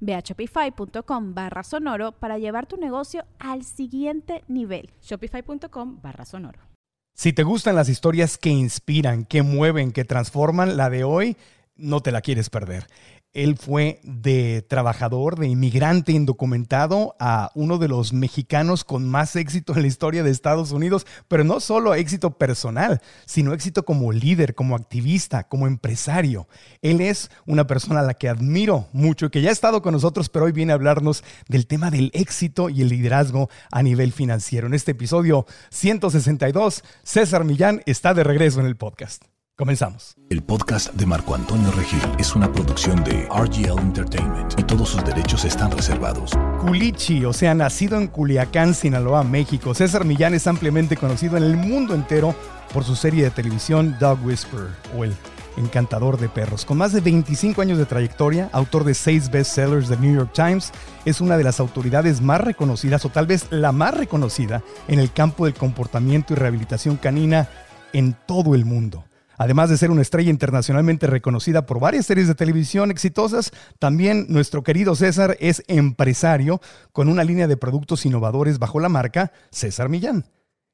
Ve a shopify.com barra sonoro para llevar tu negocio al siguiente nivel. Shopify.com barra sonoro. Si te gustan las historias que inspiran, que mueven, que transforman, la de hoy no te la quieres perder. Él fue de trabajador, de inmigrante indocumentado a uno de los mexicanos con más éxito en la historia de Estados Unidos, pero no solo éxito personal, sino éxito como líder, como activista, como empresario. Él es una persona a la que admiro mucho que ya ha estado con nosotros, pero hoy viene a hablarnos del tema del éxito y el liderazgo a nivel financiero. En este episodio 162, César Millán está de regreso en el podcast. Comenzamos. El podcast de Marco Antonio Regil es una producción de RGL Entertainment y todos sus derechos están reservados. Culichi, o sea, nacido en Culiacán, Sinaloa, México, César Millán es ampliamente conocido en el mundo entero por su serie de televisión Dog Whisperer o El Encantador de Perros. Con más de 25 años de trayectoria, autor de seis bestsellers de New York Times, es una de las autoridades más reconocidas o tal vez la más reconocida en el campo del comportamiento y rehabilitación canina en todo el mundo. Además de ser una estrella internacionalmente reconocida por varias series de televisión exitosas, también nuestro querido César es empresario con una línea de productos innovadores bajo la marca César Millán.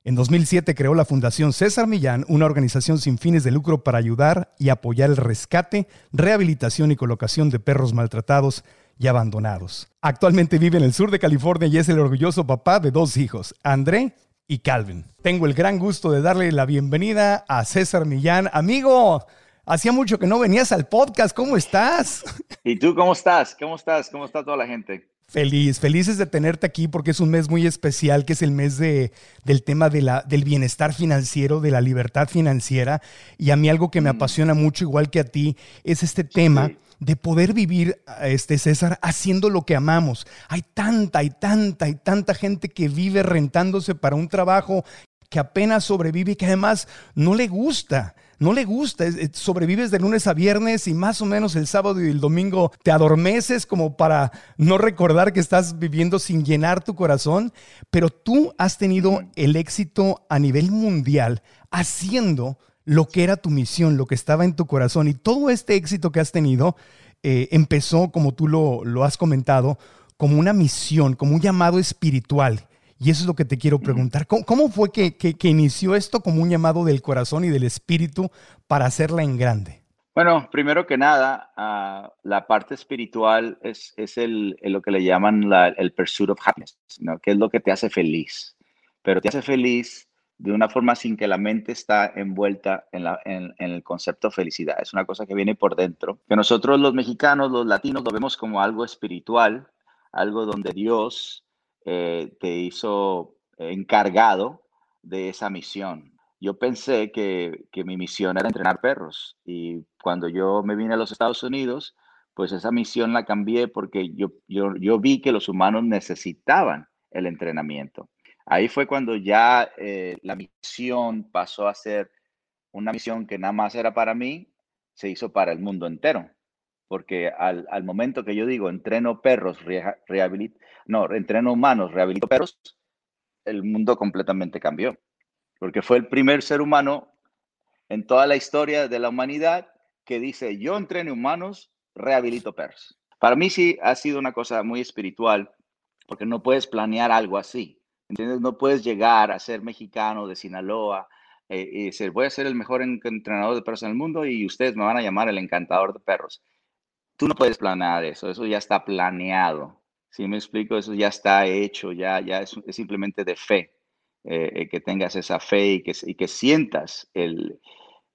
En 2007 creó la Fundación César Millán, una organización sin fines de lucro para ayudar y apoyar el rescate, rehabilitación y colocación de perros maltratados y abandonados. Actualmente vive en el sur de California y es el orgulloso papá de dos hijos, André y Calvin. Tengo el gran gusto de darle la bienvenida a César Millán. Amigo, hacía mucho que no venías al podcast. ¿Cómo estás? ¿Y tú cómo estás? ¿Cómo estás? ¿Cómo está toda la gente? Feliz, felices de tenerte aquí porque es un mes muy especial, que es el mes de, del tema de la, del bienestar financiero, de la libertad financiera. Y a mí algo que me mm. apasiona mucho, igual que a ti, es este tema de poder vivir, este César, haciendo lo que amamos. Hay tanta y tanta y tanta gente que vive rentándose para un trabajo que apenas sobrevive y que además no le gusta. No le gusta, sobrevives de lunes a viernes y más o menos el sábado y el domingo te adormeces como para no recordar que estás viviendo sin llenar tu corazón, pero tú has tenido el éxito a nivel mundial haciendo lo que era tu misión, lo que estaba en tu corazón. Y todo este éxito que has tenido eh, empezó, como tú lo, lo, has comentado, como una misión, como un llamado espiritual. Y eso es lo que te quiero preguntar. ¿Cómo, fue que, que, inició esto como un llamado del corazón y del espíritu para hacerla en grande? Bueno, primero que nada, uh, la parte espiritual es, es el, lo que le llaman la, el pursuit of happiness, ¿no? que es lo que te hace feliz. Pero te hace feliz de una forma sin que la mente está envuelta en, el concepto felicidad. Es una cosa que viene por dentro, que nosotros los mexicanos, los latinos, lo vemos como algo espiritual, algo donde Dios eh, te hizo encargado de esa misión. Yo pensé que, mi misión era entrenar perros y cuando yo me vine a los Estados Unidos, pues esa misión la cambié porque yo vi que los humanos necesitaban el entrenamiento. Ahí fue cuando ya eh, la misión pasó a ser una misión que nada más era para mí, se hizo para el mundo entero. Porque al, momento que yo digo entreno perros, rehabilito, no, entreno humanos, rehabilito perros, el mundo completamente cambió. Porque fue el primer ser humano en toda la historia de la humanidad que dice, yo entreno humanos, rehabilito perros. Para mí sí ha sido una cosa muy espiritual, porque no puedes planear algo así. ¿Entiendes? No puedes llegar a ser mexicano de Sinaloa eh, y decir, voy a ser el mejor entrenador de perros en el mundo y ustedes me van a llamar el encantador de perros. Tú no puedes planear eso, eso ya está planeado. Si me explico, eso ya está hecho, ya, ya es, simplemente de fe. eh, que tengas esa fe y que, y que sientas el,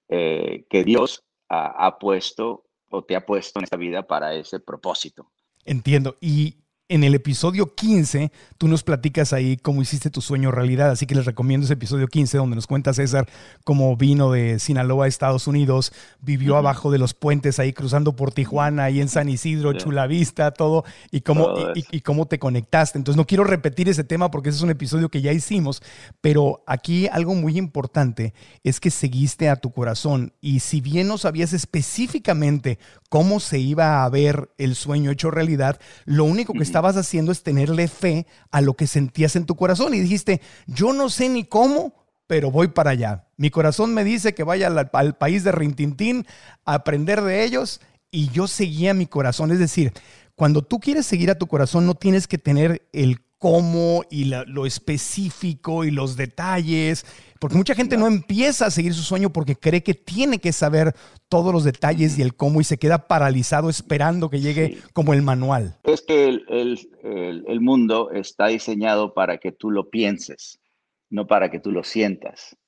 que Dios ha, ha puesto o te ha puesto en esta vida para ese propósito. Entiendo. Y en el episodio 15, tú nos platicas ahí cómo hiciste tu sueño realidad, así que les recomiendo ese episodio 15 donde nos cuenta César cómo vino de Sinaloa a Estados Unidos, vivió abajo de los puentes ahí cruzando por Tijuana, ahí en San Isidro, Chula Vista, todo, y cómo, y, cómo te conectaste. Entonces no quiero repetir ese tema porque ese es un episodio que ya hicimos, pero aquí algo muy importante es que seguiste a tu corazón. Y si bien no sabías específicamente cómo se iba a ver el sueño hecho realidad, lo único que estaba estabas haciendo es tenerle fe a lo que sentías en tu corazón y dijiste, yo no sé ni cómo, pero voy para allá. Mi corazón me dice que vaya al, país de Rintintín a aprender de ellos y yo seguía mi corazón. Es decir, cuando tú quieres seguir a tu corazón no tienes que tener el cómo y lo específico y los detalles, porque mucha gente no empieza a seguir su sueño porque cree que tiene que saber todos los detalles y el cómo y se queda paralizado esperando que llegue como el manual. Es que el, mundo está diseñado para que tú lo pienses, no para que tú lo sientas.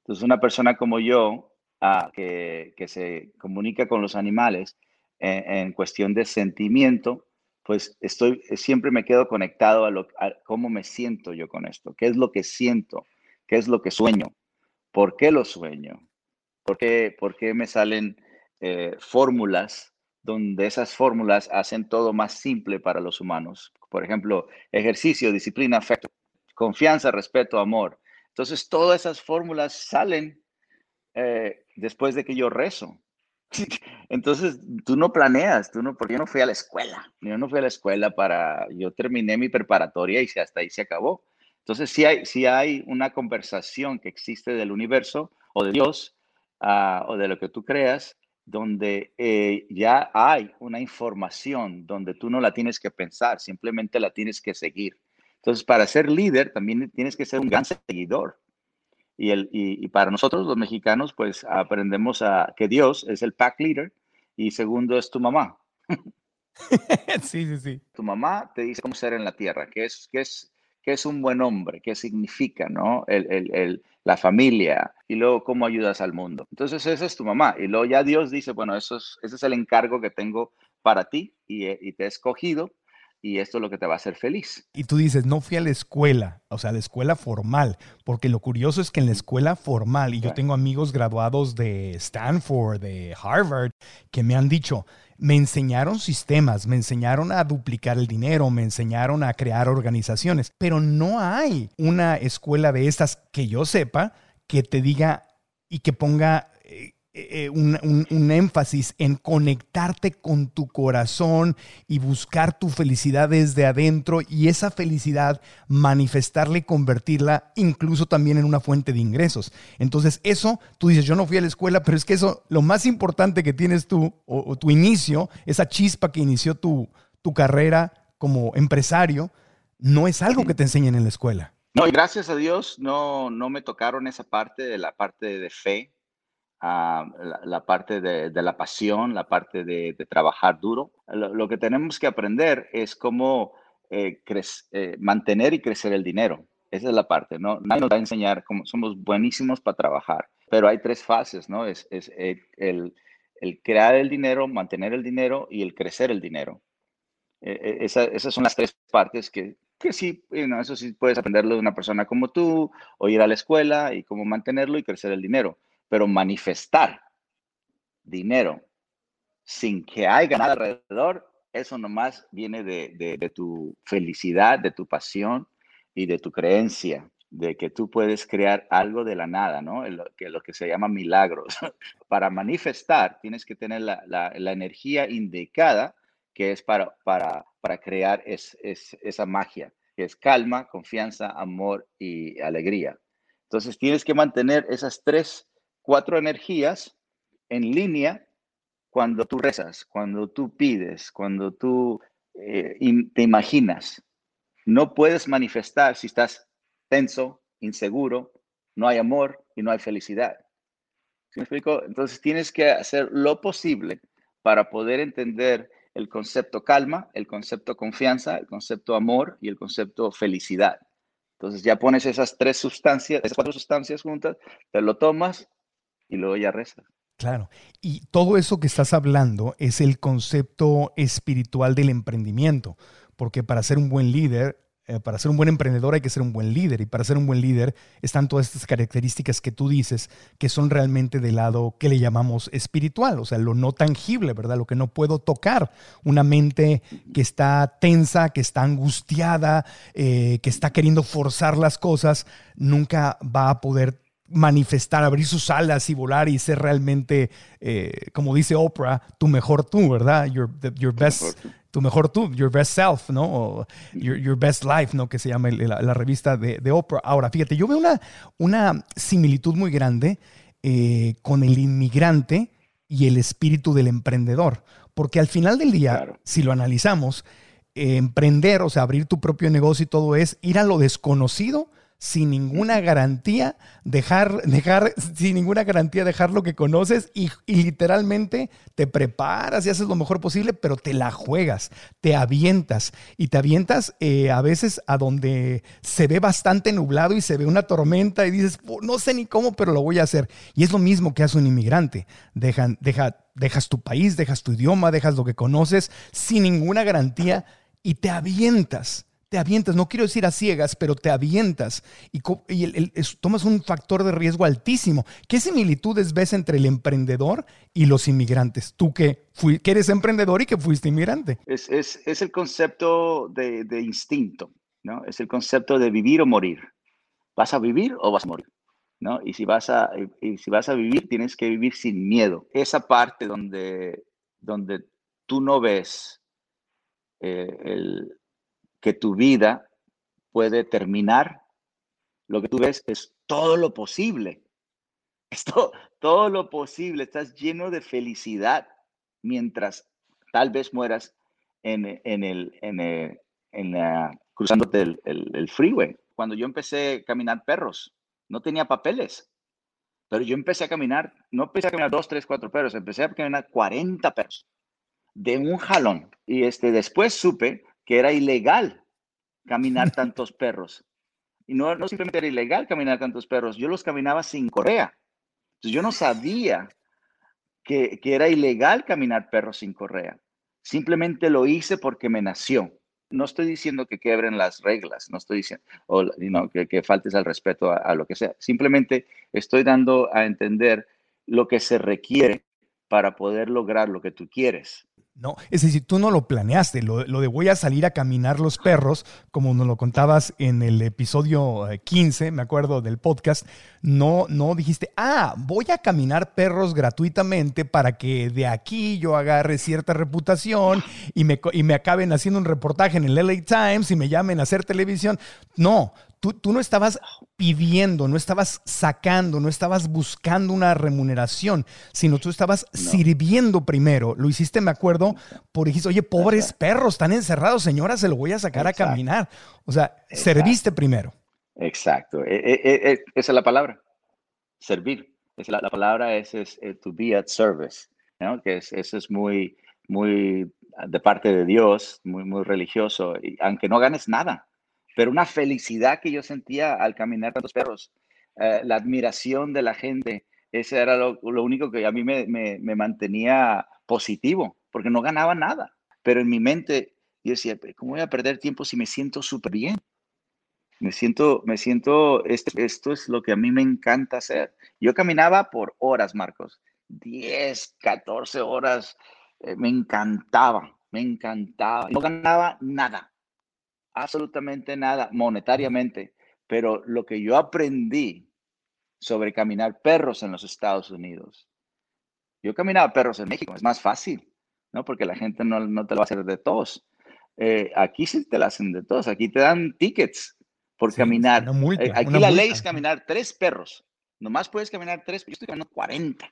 Entonces una persona como yo, ah, que, se comunica con los animales en cuestión de sentimiento, pues estoy, siempre me quedo conectado a, lo, cómo me siento yo con esto, qué es lo que siento, qué es lo que sueño, por qué lo sueño, por qué, por qué me salen eh, fórmulas donde esas fórmulas hacen todo más simple para los humanos. Por ejemplo, ejercicio, disciplina, afecto, confianza, respeto, amor. Entonces, todas esas fórmulas salen eh, después de que yo rezo. Entonces, tú no planeas, tú no, porque yo no fui a la escuela, yo no fui a la escuela para, yo terminé mi preparatoria y hasta ahí se acabó. Entonces, si hay, si hay una conversación que existe del universo o de Dios ah, o de lo que tú creas, donde eh, ya hay una información donde tú no la tienes que pensar, simplemente la tienes que seguir. Entonces, para ser líder también tienes que ser un gran seguidor. Y, el, y, para nosotros los mexicanos, pues aprendemos a que Dios es el pack leader y segundo es tu mamá. sí, sí, sí. Tu mamá te dice cómo ser en la tierra, qué es, qué es, qué es un buen hombre, qué significa, ¿no? El, el, el, la familia y luego cómo ayudas al mundo. Entonces esa es tu mamá. Y luego ya Dios dice, bueno, eso es, ese es el encargo que tengo para ti y, y te he escogido y esto es lo que te va a hacer feliz. Y tú dices, no fui a la escuela, o sea, la escuela formal, porque lo curioso es que en la escuela formal, y yo tengo amigos graduados de Stanford, de Harvard, que me han dicho, me enseñaron sistemas, me enseñaron a duplicar el dinero, me enseñaron a crear organizaciones, pero no hay una escuela de estas que yo sepa que te diga y que ponga eh, un, énfasis en conectarte con tu corazón y buscar tu felicidad desde adentro y esa felicidad manifestarla y convertirla incluso también en una fuente de ingresos. Entonces eso, tú dices, yo no fui a la escuela, pero es que eso, lo más importante que tienes tú o, tu inicio, esa chispa que inició tu, tu carrera como empresario, no es algo que te enseñen en la escuela. No, y gracias a Dios no, no me tocaron esa parte de la parte de fe la, parte de, la pasión, la parte de, trabajar duro. Lo, que tenemos que aprender es cómo eh, eh, mantener y crecer el dinero. Esa es la parte, ¿no? Nadie nos va a enseñar cómo somos buenísimos para trabajar, pero hay tres fases, ¿no? Es, eh, el, crear el dinero, mantener el dinero y el crecer el dinero. esas son las tres partes que, que sí, eso sí puedes aprenderlo de una persona como tú, o ir a la escuela y cómo mantenerlo y crecer el dinero pero manifestar dinero sin que haya nada alrededor, eso nomás viene de, tu felicidad, de tu pasión y de tu creencia de que tú puedes crear algo de la nada, ¿no? Lo que, lo que se llama milagros. para manifestar tienes que tener la, energía indicada que es para, para, para crear esa magia, que es calma, confianza, amor y alegría. Entonces tienes que mantener esas tres cuatro energías en línea cuando tú rezas, cuando tú pides, cuando tú eh, te imaginas. No puedes manifestar si estás tenso, inseguro, no hay amor y no hay felicidad. me explico? Entonces tienes que hacer lo posible para poder entender el concepto calma, el concepto confianza, el concepto amor y el concepto felicidad. Entonces ya pones esas tres sustancias, esas cuatro sustancias juntas, te lo tomas y luego ya rezas. Claro. Y todo eso que estás hablando es el concepto espiritual del emprendimiento, porque para ser un buen líder eh, para ser un buen emprendedor hay que ser un buen líder y para ser un buen líder están todas estas características que tú dices que son realmente del lado que le llamamos espiritual, o sea, lo no tangible, ¿verdad? Lo que no puedo tocar. Una mente que está tensa, que está angustiada, eh, que está queriendo forzar las cosas, nunca va a poder manifestar, abrir sus alas y volar y ser realmente, eh, como dice Oprah, tu mejor tú, ¿verdad? Your, your best, tu mejor tú, your best self, ¿no? O your, your best life, ¿no? Que se llama la, revista de, de, Oprah. Ahora, fíjate, yo veo una, una similitud muy grande eh, con el inmigrante y el espíritu del emprendedor, porque al final del día, si lo analizamos, eh, emprender, o sea, abrir tu propio negocio y todo es ir a lo desconocido sin ninguna garantía, dejar, dejar, sin ninguna garantía dejar lo que conoces y, literalmente te preparas y haces lo mejor posible, pero te la juegas, te avientas y te avientas eh, a veces a donde se ve bastante nublado y se ve una tormenta y dices, no sé ni cómo, pero lo voy a hacer. Y es lo mismo que hace un inmigrante. Dejan, deja, dejas tu país, dejas tu idioma, dejas lo que conoces sin ninguna garantía y te avientas te avientas, no quiero decir a ciegas, pero te avientas y, tomas un factor de riesgo altísimo. ¿Qué similitudes ves entre el emprendedor y los inmigrantes? Tú que, eres emprendedor y que fuiste inmigrante. Es, el concepto de, instinto, ¿no? Es el concepto de vivir o morir. ¿Vas a vivir o vas a morir? ¿No? Y si vas a, si vas a vivir, tienes que vivir sin miedo. Esa parte donde, donde tú no ves eh, el, que tu vida puede terminar, lo que tú ves es todo lo posible. Esto, todo lo posible. Estás lleno de felicidad mientras tal vez mueras en, el, en, la, cruzándote el, el, freeway. Cuando yo empecé a caminar perros, no tenía papeles, pero yo empecé a caminar, no empecé a caminar dos, tres, cuatro perros, empecé a caminar 40 perros de un jalón. Y este, después supe que era ilegal caminar tantos perros. Y no, no simplemente era ilegal caminar tantos perros, yo los caminaba sin correa. Entonces yo no sabía que, que era ilegal caminar perros sin correa. Simplemente lo hice porque me nació. No estoy diciendo que quebren las reglas, no estoy diciendo o, que, que, faltes al respeto a lo que sea. Simplemente estoy dando a entender lo que se requiere para poder lograr lo que tú quieres. No, es decir, tú no lo planeaste, lo, de voy a salir a caminar los perros, como nos lo contabas en el episodio 15, eh, me acuerdo del podcast, no, no dijiste, ah, voy a caminar perros gratuitamente para que de aquí yo agarre cierta reputación y me, y me acaben haciendo un reportaje en el LA Times y me llamen a hacer televisión. No, Tú, no estabas pidiendo, no estabas sacando, no estabas buscando una remuneración, sino tú estabas sirviendo primero. Lo hiciste, me acuerdo, por dijiste, oye, pobres perros, están encerrados, señora, se lo voy a sacar a caminar. O sea, serviste primero. Exacto. E, e, e, esa es la palabra, servir. la, la, palabra es, es, to be at service, ¿no? que es, eso es muy, muy de parte de Dios, muy, muy religioso, y aunque no ganes nada pero una felicidad que yo sentía al caminar con los perros, eh, la admiración de la gente, ese era lo, único que a mí me, mantenía positivo, porque no ganaba nada. Pero en mi mente yo decía, ¿cómo voy a perder tiempo si me siento súper bien? Me siento, me siento, esto, esto es lo que a mí me encanta hacer. Yo caminaba por horas, Marcos, 10, 14 horas, eh, me encantaba, me encantaba. No ganaba nada, absolutamente nada monetariamente, pero lo que yo aprendí sobre caminar perros en los Estados Unidos. Yo caminaba perros en México, es más fácil, ¿no? Porque la gente no, no te lo va a hacer de todos. Eh, aquí sí te lo hacen de todos, aquí te dan tickets por caminar. Eh, aquí la ley es caminar tres perros. Nomás puedes caminar tres, yo estoy caminando 40.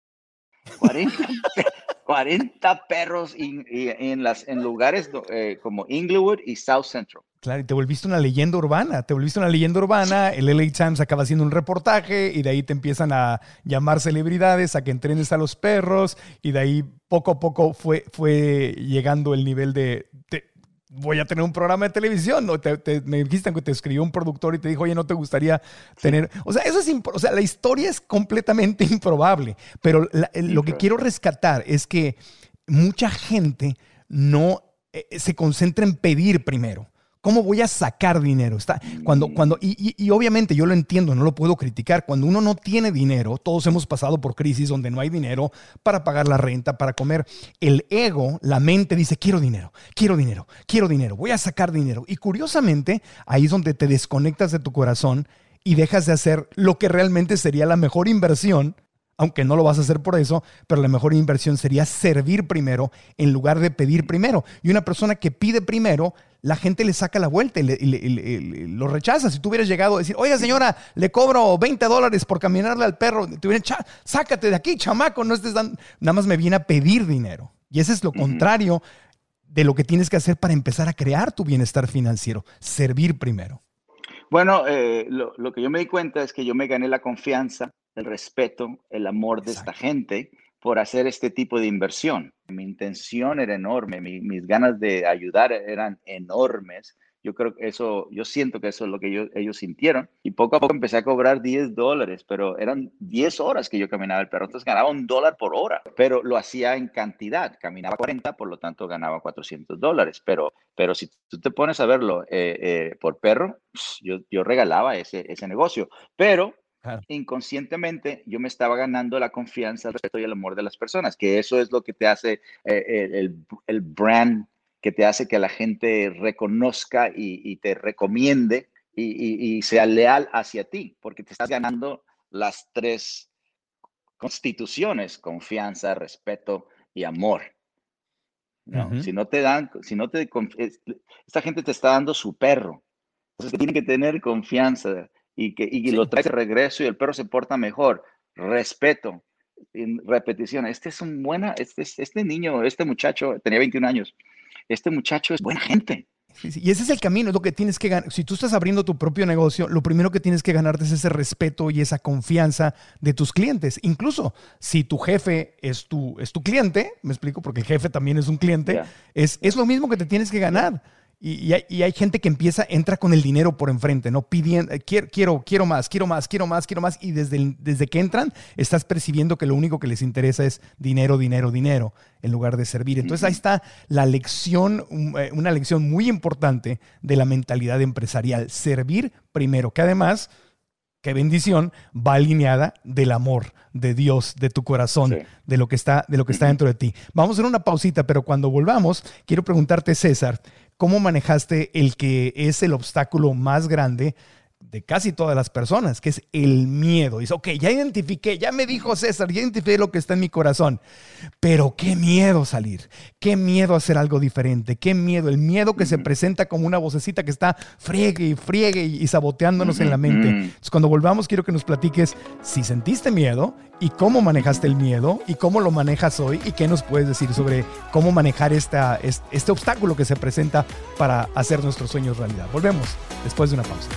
40, 40 perros en, las, en lugares eh, como Inglewood y South Central. Claro, y te volviste una leyenda urbana, te volviste una leyenda urbana, el LA Times acaba haciendo un reportaje y de ahí te empiezan a llamar celebridades a que entrenes a los perros y de ahí poco a poco fue, fue llegando el nivel de, voy a tener un programa de televisión. O te, me dijiste que te escribió un productor y te dijo, oye, ¿no te gustaría tener...? O sea, eso es... O sea, la historia es completamente improbable. Pero lo que quiero rescatar es que mucha gente no eh, se concentra en pedir primero. ¿Cómo voy a sacar dinero? Está, cuando, cuando, y, obviamente yo lo entiendo, no lo puedo criticar. Cuando uno no tiene dinero, todos hemos pasado por crisis donde no hay dinero para pagar la renta, para comer. El ego, la mente dice, quiero dinero, quiero dinero, quiero dinero, voy a sacar dinero. Y curiosamente, ahí es donde te desconectas de tu corazón y dejas de hacer lo que realmente sería la mejor inversión aunque no lo vas a hacer por eso, pero la mejor inversión sería servir primero en lugar de pedir primero. Y una persona que pide primero la gente le saca la vuelta y, lo rechaza. Si tú hubieras llegado a decir, oye señora, le cobro 20 dólares por caminarle al perro, te hubieran, sácate de aquí, chamaco, no estés dando, nada más me viene a pedir dinero. Y ese es lo contrario de lo que tienes que hacer para empezar a crear tu bienestar financiero, servir primero. Bueno, eh, lo, que yo me di cuenta es que yo me gané la confianza, el respeto, el amor de esta gente por hacer este tipo de inversión. Mi intención era enorme, mis ganas de ayudar eran enormes. Yo creo que eso, yo siento que eso es lo que ellos, sintieron. Y poco a poco empecé a cobrar 10 dólares, pero eran 10 horas que yo caminaba el perro, entonces ganaba un dólar por hora, pero lo hacía en cantidad. Caminaba 40, por lo tanto ganaba 400 dólares. Pero, pero si tú te pones a verlo eh, eh, por perro, yo, yo regalaba ese, ese negocio. Pero Inconscientemente yo me estaba ganando la confianza, el respeto y el amor de las personas, que eso es lo que te hace eh, el, brand, que te hace que la gente reconozca y, te recomiende y, sea leal hacia ti, porque te estás ganando las tres constituciones, confianza, respeto y amor. Si no te dan, si no te, esta gente te está dando su perro. Entonces tiene que tener confianza y, que, y lo trae de regreso y el perro se porta mejor. Respeto, en repetición. Este es un buena, este, este niño, este muchacho, tenía 21 años. Este muchacho es buena gente. y ese es el camino, es lo que tienes que ganar. Si tú estás abriendo tu propio negocio, lo primero que tienes que ganarte es ese respeto y esa confianza de tus clientes. Incluso si tu jefe es tu, es tu cliente, me explico, porque el jefe también es un cliente, es, es lo mismo que te tienes que ganar. Y, hay, gente que empieza, entra con el dinero por enfrente, ¿no? Pidiendo, eh, quiero, quiero, quiero más, quiero más, quiero más, quiero más. Y desde, desde que entran, estás percibiendo que lo único que les interesa es dinero, dinero, dinero, en lugar de servir. Entonces ahí está la lección, eh, una lección muy importante de la mentalidad empresarial. Servir primero, que además, qué bendición, va alineada del amor de Dios, de tu corazón, de, lo que está, de lo que está dentro de ti. Vamos a hacer una pausita, pero cuando volvamos, quiero preguntarte, César, ¿Cómo manejaste el que es el obstáculo más grande de casi todas las personas, que es el miedo. Dice, ok, ya identifiqué, ya me dijo César, ya identifiqué lo que está en mi corazón, pero qué miedo salir, qué miedo hacer algo diferente, qué miedo, el miedo que se presenta como una vocecita que está friegue y friegue y, saboteándonos en la mente. Entonces, cuando volvamos, quiero que nos platiques si sentiste miedo y cómo manejaste el miedo y cómo lo manejas hoy y qué nos puedes decir sobre cómo manejar esta, este, este obstáculo que se presenta para hacer nuestros sueños realidad. Volvemos después de una pausa.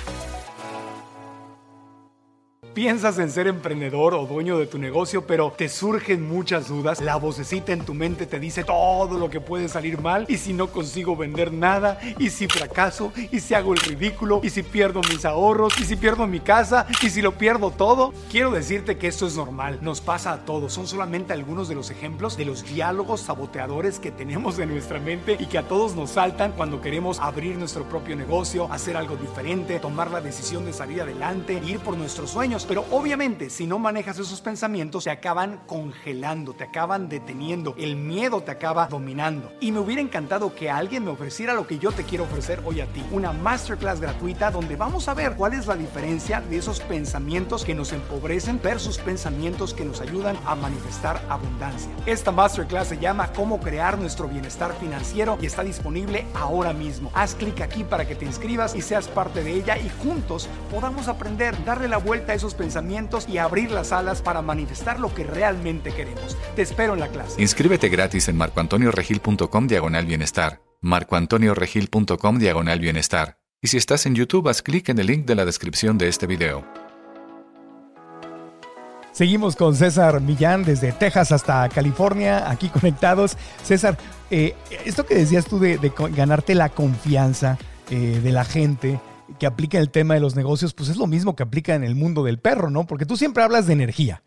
Piensas en ser emprendedor o dueño de tu negocio, pero te surgen muchas dudas. La vocecita en tu mente te dice todo lo que puede salir mal. Y si no consigo vender nada, y si fracaso, y si hago el ridículo, y si pierdo mis ahorros, y si pierdo mi casa, y si lo pierdo todo. Quiero decirte que esto es normal, nos pasa a todos. Son solamente algunos de los ejemplos de los diálogos saboteadores que tenemos en nuestra mente y que a todos nos saltan cuando queremos abrir nuestro propio negocio, hacer algo diferente, tomar la decisión de salir adelante, ir por nuestros sueños pero obviamente si no manejas esos pensamientos, te acaban congelando, te acaban deteniendo, el miedo te acaba dominando. Y me hubiera encantado que alguien me ofreciera lo que yo te quiero ofrecer hoy a ti, una masterclass gratuita donde vamos a ver cuál es la diferencia de esos pensamientos que nos empobrecen versus pensamientos que nos ayudan a manifestar abundancia. Esta masterclass se llama Cómo crear nuestro bienestar financiero y está disponible ahora mismo. Haz clic aquí para que te inscribas y seas parte de ella y juntos podamos aprender, darle la vuelta a esos pensamientos y abrir las alas para manifestar lo que realmente queremos. Te espero en la clase. Inscríbete gratis en marcoantonioregil.com diagonal bienestar. marcoantonioregil.com diagonal bienestar. Y si estás en YouTube, haz clic en el link de la descripción de este video. Seguimos con César Millán desde Texas hasta California, aquí conectados. César, eh, esto que decías tú de, ganarte la confianza eh, de la gente que aplica en el tema de los negocios, pues es lo mismo que aplica en el mundo del perro, ¿no? Porque tú siempre hablas de energía.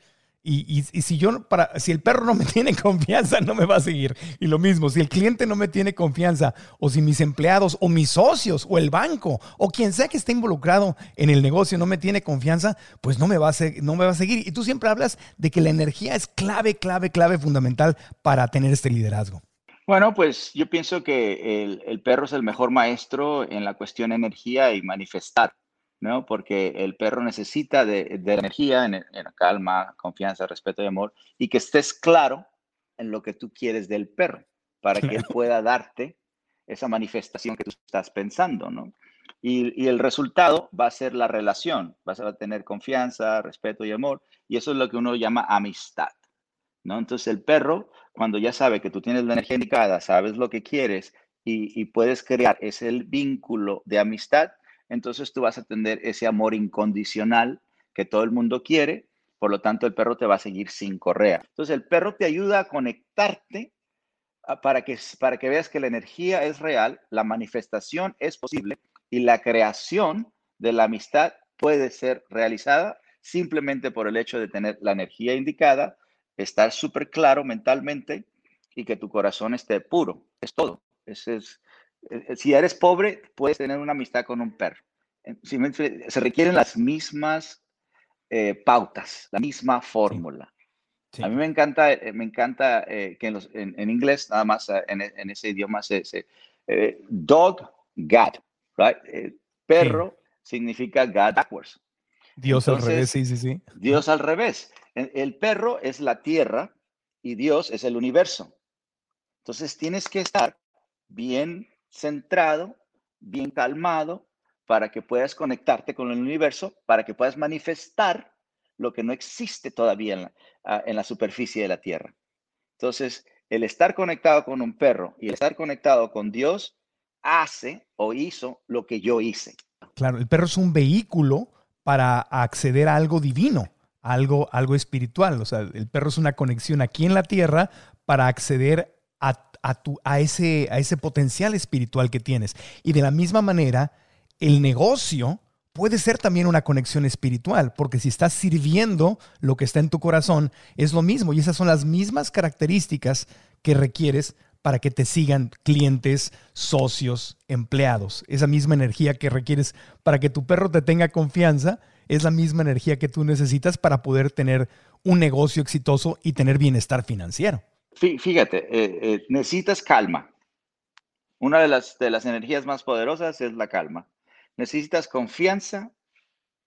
Y, si yo para si el perro no me tiene confianza no me va a seguir y lo mismo si el cliente no me tiene confianza o si mis empleados o mis socios o el banco o quien sea que esté involucrado en el negocio no me tiene confianza pues no me va a no me va a seguir y tú siempre hablas de que la energía es clave clave clave fundamental para tener este liderazgo bueno pues yo pienso que el, el perro es el mejor maestro en la cuestión de energía y manifestar ¿no? Porque el perro necesita de, energía, en, calma, confianza, respeto y amor, y que estés claro en lo que tú quieres del perro, para que él pueda darte esa manifestación que tú estás pensando, ¿no? Y, el resultado va a ser la relación, vas a tener confianza, respeto y amor, y eso es lo que uno llama amistad, ¿no? Entonces el perro, cuando ya sabe que tú tienes la energía indicada, sabes lo que quieres y, puedes crear ese vínculo de amistad, entonces tú vas a tener ese amor incondicional que todo el mundo quiere, por lo tanto el perro te va a seguir sin correa. Entonces el perro te ayuda a conectarte ah, para que, para que veas que la energía es real, la manifestación es posible y la creación de la amistad puede ser realizada simplemente por el hecho de tener la energía indicada, estar súper claro mentalmente y que tu corazón esté puro. Es todo. Ese es, eh, eh, si eres pobre, puedes tener una amistad con un perro. Se requieren las mismas eh, pautas, la misma fórmula. A mí me encanta, me encanta que en, inglés, nada más en, ese idioma, se, dog, God, right? perro significa God backwards. Dios al revés, sí, sí, sí. Dios al revés. El perro es la tierra y Dios es el universo. Entonces tienes que estar bien centrado, bien calmado, para que puedas conectarte con el universo, para que puedas manifestar lo que no existe todavía en la, superficie de la Tierra. Entonces, el estar conectado con un perro y el estar conectado con Dios hace o hizo lo que yo hice. Claro, el perro es un vehículo para acceder a algo divino, algo, algo espiritual. O sea, el perro es una conexión aquí en la tierra para acceder a a, tu, a, ese, a ese potencial espiritual que tienes. Y de la misma manera, el negocio puede ser también una conexión espiritual, porque si estás sirviendo lo que está en tu corazón, es lo mismo. Y esas son las mismas características que requieres para que te sigan clientes, socios, empleados. Esa misma energía que requieres para que tu perro te tenga confianza es la misma energía que tú necesitas para poder tener un negocio exitoso y tener bienestar financiero. Fíjate, eh, eh, necesitas calma. Una de las, de las energías más poderosas es la calma. Necesitas confianza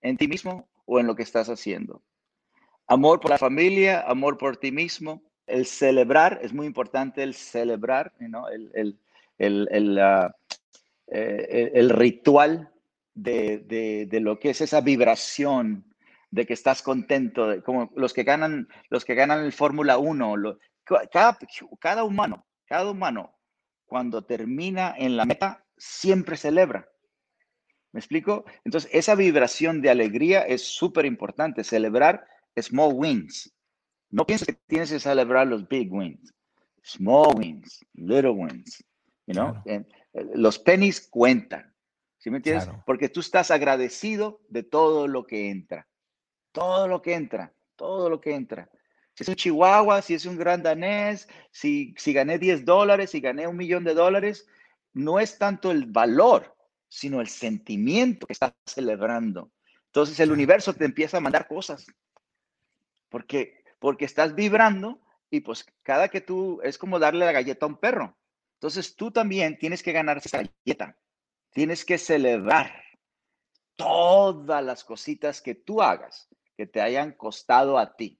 en ti mismo o en lo que estás haciendo. Amor por la familia, amor por ti mismo. El celebrar, es muy importante el celebrar, ¿no? el, el, el, ah, eh, el ritual de, de, de, lo que es esa vibración de que estás contento, como los que ganan, los que ganan el Fórmula 1, cada, humano, cada humano, cuando termina en la meta, siempre celebra. ¿Me explico? Entonces, esa vibración de alegría es súper importante. Celebrar small wins. No pienses que tienes que celebrar los big wins. Small wins, little wins. You know? Eh, los pennies cuentan. ¿Sí me entiendes? Porque tú estás agradecido de todo lo que entra. Todo lo que entra. Todo lo que entra si es un chihuahua, si es un gran danés, si, si gané 10 dólares, si gané un millón de dólares, no es tanto el valor, sino el sentimiento que estás celebrando. Entonces el universo te empieza a mandar cosas, porque, porque estás vibrando y pues cada que tú, es como darle la galleta a un perro. Entonces tú también tienes que ganar esa galleta, tienes que celebrar todas las cositas que tú hagas que te hayan costado a ti.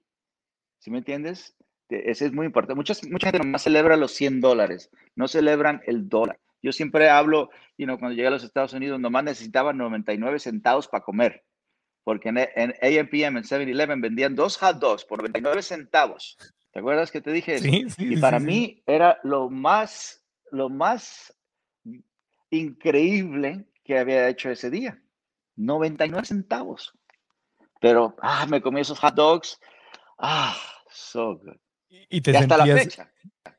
¿Sí me entiendes? Ese es muy importante. Muchas, mucha gente nomás celebra los 100 dólares, no celebran el dólar. Yo siempre hablo, you know, cuando llegué a los Estados Unidos, nomás necesitaba 99 centavos para comer, porque en, en AMPM, en 7-Eleven, vendían dos hot dogs por 99 centavos. ¿Te acuerdas que te dije Sí, sí, y para mí era lo más, lo más increíble que había hecho ese día. 99 centavos. Pero, ah, me comí esos hot dogs ah, so good. Y te Y hasta la fecha.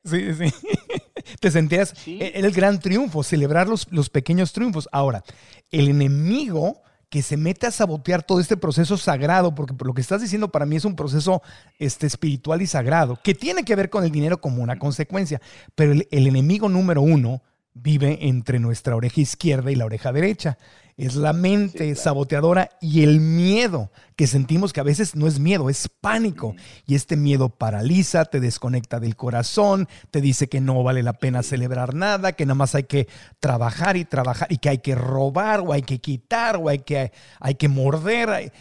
sí, sí. te sentías, Sí. e- el gran triunfo, celebrar los, los pequeños triunfos. Ahora, el enemigo que se mete a sabotear todo este proceso sagrado, porque por lo que estás diciendo para mí es un proceso este, espiritual y sagrado, que tiene que ver con el dinero como una consecuencia, pero el, el enemigo número uno vive entre nuestra oreja izquierda y la oreja derecha. Es la mente Sí, claro. saboteadora y el miedo, que sentimos que a veces no es miedo, es pánico. Y este miedo paraliza, te desconecta del corazón, te dice que no vale la pena celebrar nada, que nada más hay que trabajar y trabajar y que hay que robar o hay que quitar o hay que, hay que morder.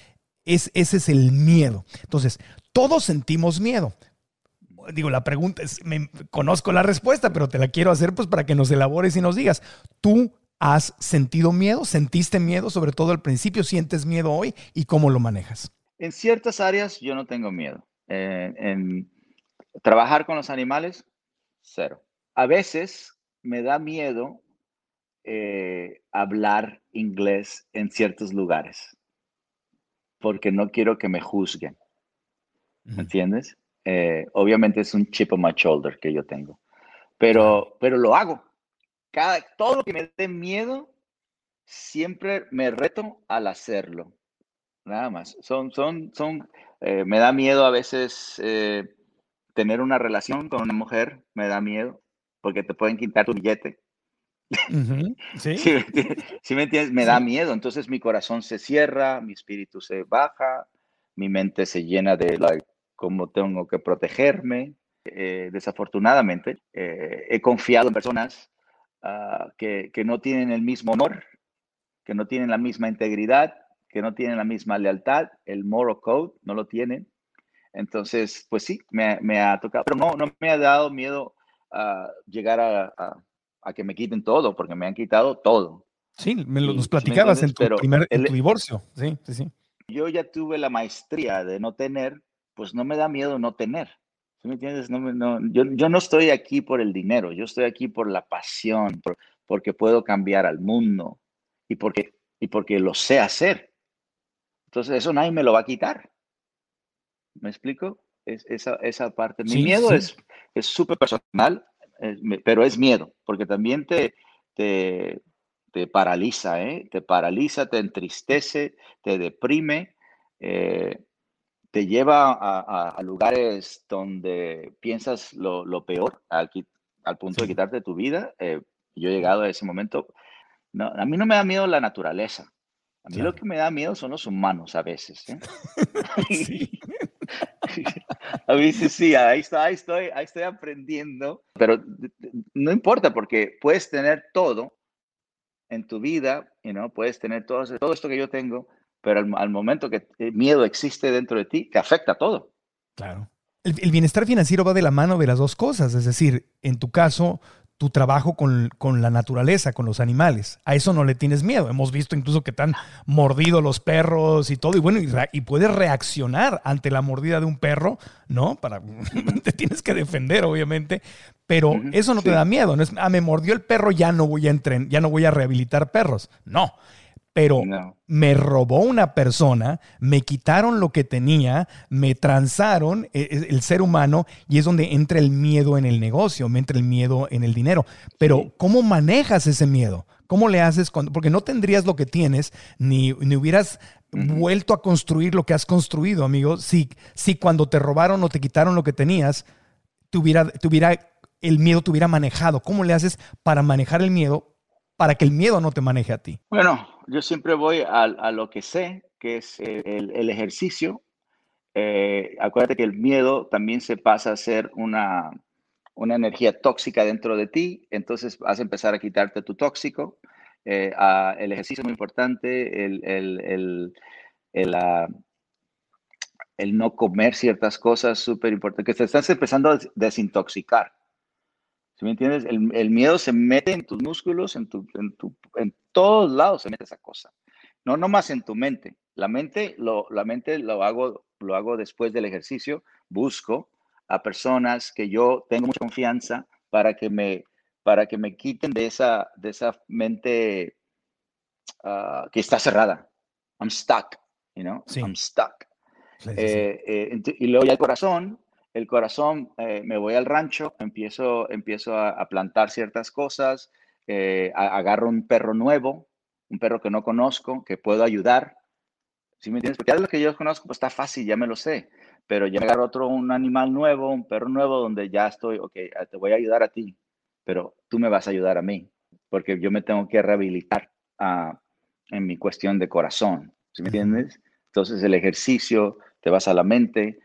Es, ese es el miedo. Entonces, todos sentimos miedo. Digo, la pregunta es, me, conozco la respuesta, pero te la quiero hacer pues para que nos elabores y nos digas, ¿tú has sentido miedo? ¿Sentiste miedo? Sobre todo al principio, ¿sientes miedo hoy? ¿Y cómo lo manejas? En ciertas áreas yo no tengo miedo. Eh, en trabajar con los animales, cero. A veces me da miedo eh, hablar inglés en ciertos lugares porque no quiero que me juzguen, ¿me entiendes? Eh, obviamente es un chip on my shoulder que yo tengo, pero, pero lo hago. Cada, todo lo que me dé miedo, siempre me reto al hacerlo. Nada más. Son, son, son, eh, me da miedo a veces eh, tener una relación con una mujer, me da miedo, porque te pueden quitar tu billete. ¿Sí? ¿Sí me entiendes? ¿Sí me entiendes? Me da miedo. Entonces mi corazón se cierra, mi espíritu se baja, mi mente se llena de like, cómo tengo que protegerme. Eh, desafortunadamente, eh, he confiado en personas ah, que, que no tienen el mismo honor, que no tienen la misma integridad, que no tienen la misma lealtad, el moral code no lo tienen. Entonces, pues sí, me, me ha tocado, pero no, no me ha dado miedo a llegar a, a- a que me quiten todo, porque me han quitado todo. Sí, me lo, nos me platicabas en tu, primer, en tu divorcio. Sí, sí, sí. Yo ya tuve la maestría de no tener, pues no me da miedo no tener. ¿Sí me entiendes? No me- no, yo, yo no estoy aquí por el dinero, yo estoy aquí por la pasión, por- porque puedo cambiar al mundo y porque, y porque lo sé hacer. Entonces, eso nadie me lo va a quitar. ¿Me explico? Es, esa, esa parte. Mi Sí, miedo sí. es es súper personal, es pero es miedo, porque también te, te, te paraliza, ¿eh? Te paraliza, te entristece, te deprime, eh, te lleva a, a- a lugares donde piensas lo, lo peor, al, al punto de Sí. quitarte tu vida. Eh, yo he llegado a ese momento. No, a mí no me da miedo la naturaleza. A mí Claro. lo que me da miedo son los humanos a veces. ¿eh? Sí. A veces sí, ahí, está, ahí, estoy, ahí estoy aprendiendo, pero no importa porque puedes tener todo en tu vida, you know, puedes tener todo, todo esto que yo tengo, pero al, al momento que el miedo existe dentro de ti, te afecta todo. Claro. El, el bienestar financiero va de la mano de las dos cosas, es decir, en tu caso, tu trabajo con, con la naturaleza, con los animales, a eso no le tienes miedo. Hemos visto incluso que te han mordido los perros y todo, y bueno, y, puedes reaccionar ante la mordida de un perro, ¿no? Para, te tienes que defender, obviamente, pero eso no te da miedo, no es, ah, me mordió el perro, ya no voy a entren, ya no voy a rehabilitar perros, no. Pero No. me robó una persona, me quitaron lo que tenía, me transaron eh, eh, el ser humano y es donde entra el miedo en el negocio, me entra el miedo en el dinero. Pero Sí. ¿cómo manejas ese miedo? ¿Cómo le haces cuando, porque no tendrías lo que tienes ni, ni hubieras vuelto a construir lo que has construido, amigo, si, si cuando te robaron o te quitaron lo que tenías, te hubiera, te hubiera- el miedo te hubiera manejado. ¿Cómo le haces para manejar el miedo para que el miedo no te maneje a ti? Bueno, yo siempre voy a, a lo que sé, que es eh, el, ejercicio. Eh, acuérdate que el miedo también se pasa a ser una, una energía tóxica dentro de ti, entonces vas a empezar a quitarte tu tóxico. Eh, ah, el ejercicio es muy importante, el, el- el- el, ah, no comer ciertas cosas, súper importante, que te estás empezando a des- desintoxicar. ¿Sí me entiendes? El, el miedo se mete en tus músculos, en, tu, en, tu, en todos lados se mete esa cosa. No nomás en tu mente. La mente lo, la mente lo, hago, lo hago después del ejercicio. Busco a personas que yo tengo mucha confianza para que me, para que me quiten de esa, de esa mente ah, que está cerrada. I'm stuck, you know? Sí. I'm stuck. Eh, y luego ya el corazón, el corazón, me voy al rancho, empiezo, empiezo a, plantar ciertas cosas, agarro un perro nuevo, un perro que no conozco, que puedo ayudar. ¿Sí me entiendes? Porque ya lo que yo conozco, pues está fácil, ya me lo sé. Pero yo me agarro otro, un animal nuevo, un perro nuevo, donde ya estoy, ok, te voy a ayudar a ti, pero tú me vas a ayudar a mí, porque yo me tengo que rehabilitar ah, en mi cuestión de corazón. ¿Sí me entiendes? Entonces el ejercicio, te vas a la mente, eh,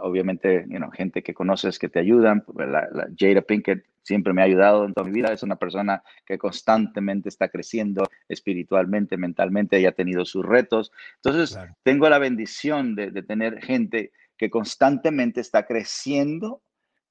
obviamente, you gente que conoces que te ayudan. La, la, Jada Pinkett siempre me ha ayudado en toda mi vida. Es una persona que constantemente está creciendo espiritualmente, mentalmente, y ha tenido sus retos. Entonces, tengo la bendición de, tener gente que constantemente está creciendo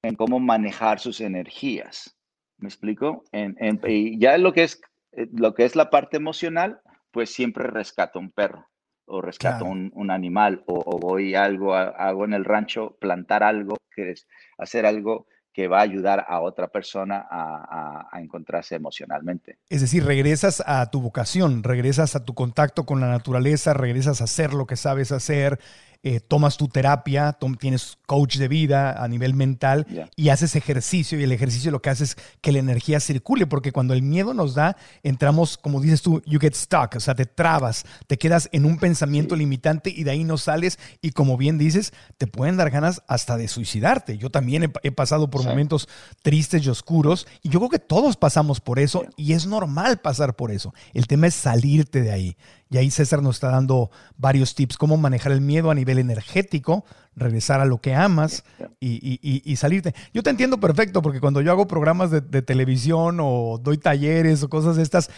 en cómo manejar sus energías. ¿Me explico? En, y ya lo que, es, eh, lo que es la parte emocional, pues siempre rescato un perro o rescato un, animal o, voy algo, hago en el rancho, plantar algo, que es hacer algo que va a ayudar a otra persona a, a, encontrarse emocionalmente. Es decir, regresas a tu vocación, regresas a tu contacto con la naturaleza, regresas a hacer lo que sabes hacer, eh, tomas tu terapia, tienes coach de vida a nivel mental y haces ejercicio y el ejercicio lo que hace es que la energía circule, porque cuando el miedo nos da, entramos, como dices tú, you get stuck, o sea, te trabas, te quedas en un pensamiento limitante y de ahí no sales y como bien dices, te pueden dar ganas hasta de suicidarte. Yo también he, pasado por momentos tristes y oscuros y yo creo que todos pasamos por eso y es normal pasar por eso. El tema es salirte de ahí. Y ahí César nos está dando varios tips, cómo manejar el miedo a nivel energético, regresar a lo que amas y, salirte. Yo te entiendo perfecto porque cuando yo hago programas de, televisión o doy talleres o cosas de estas,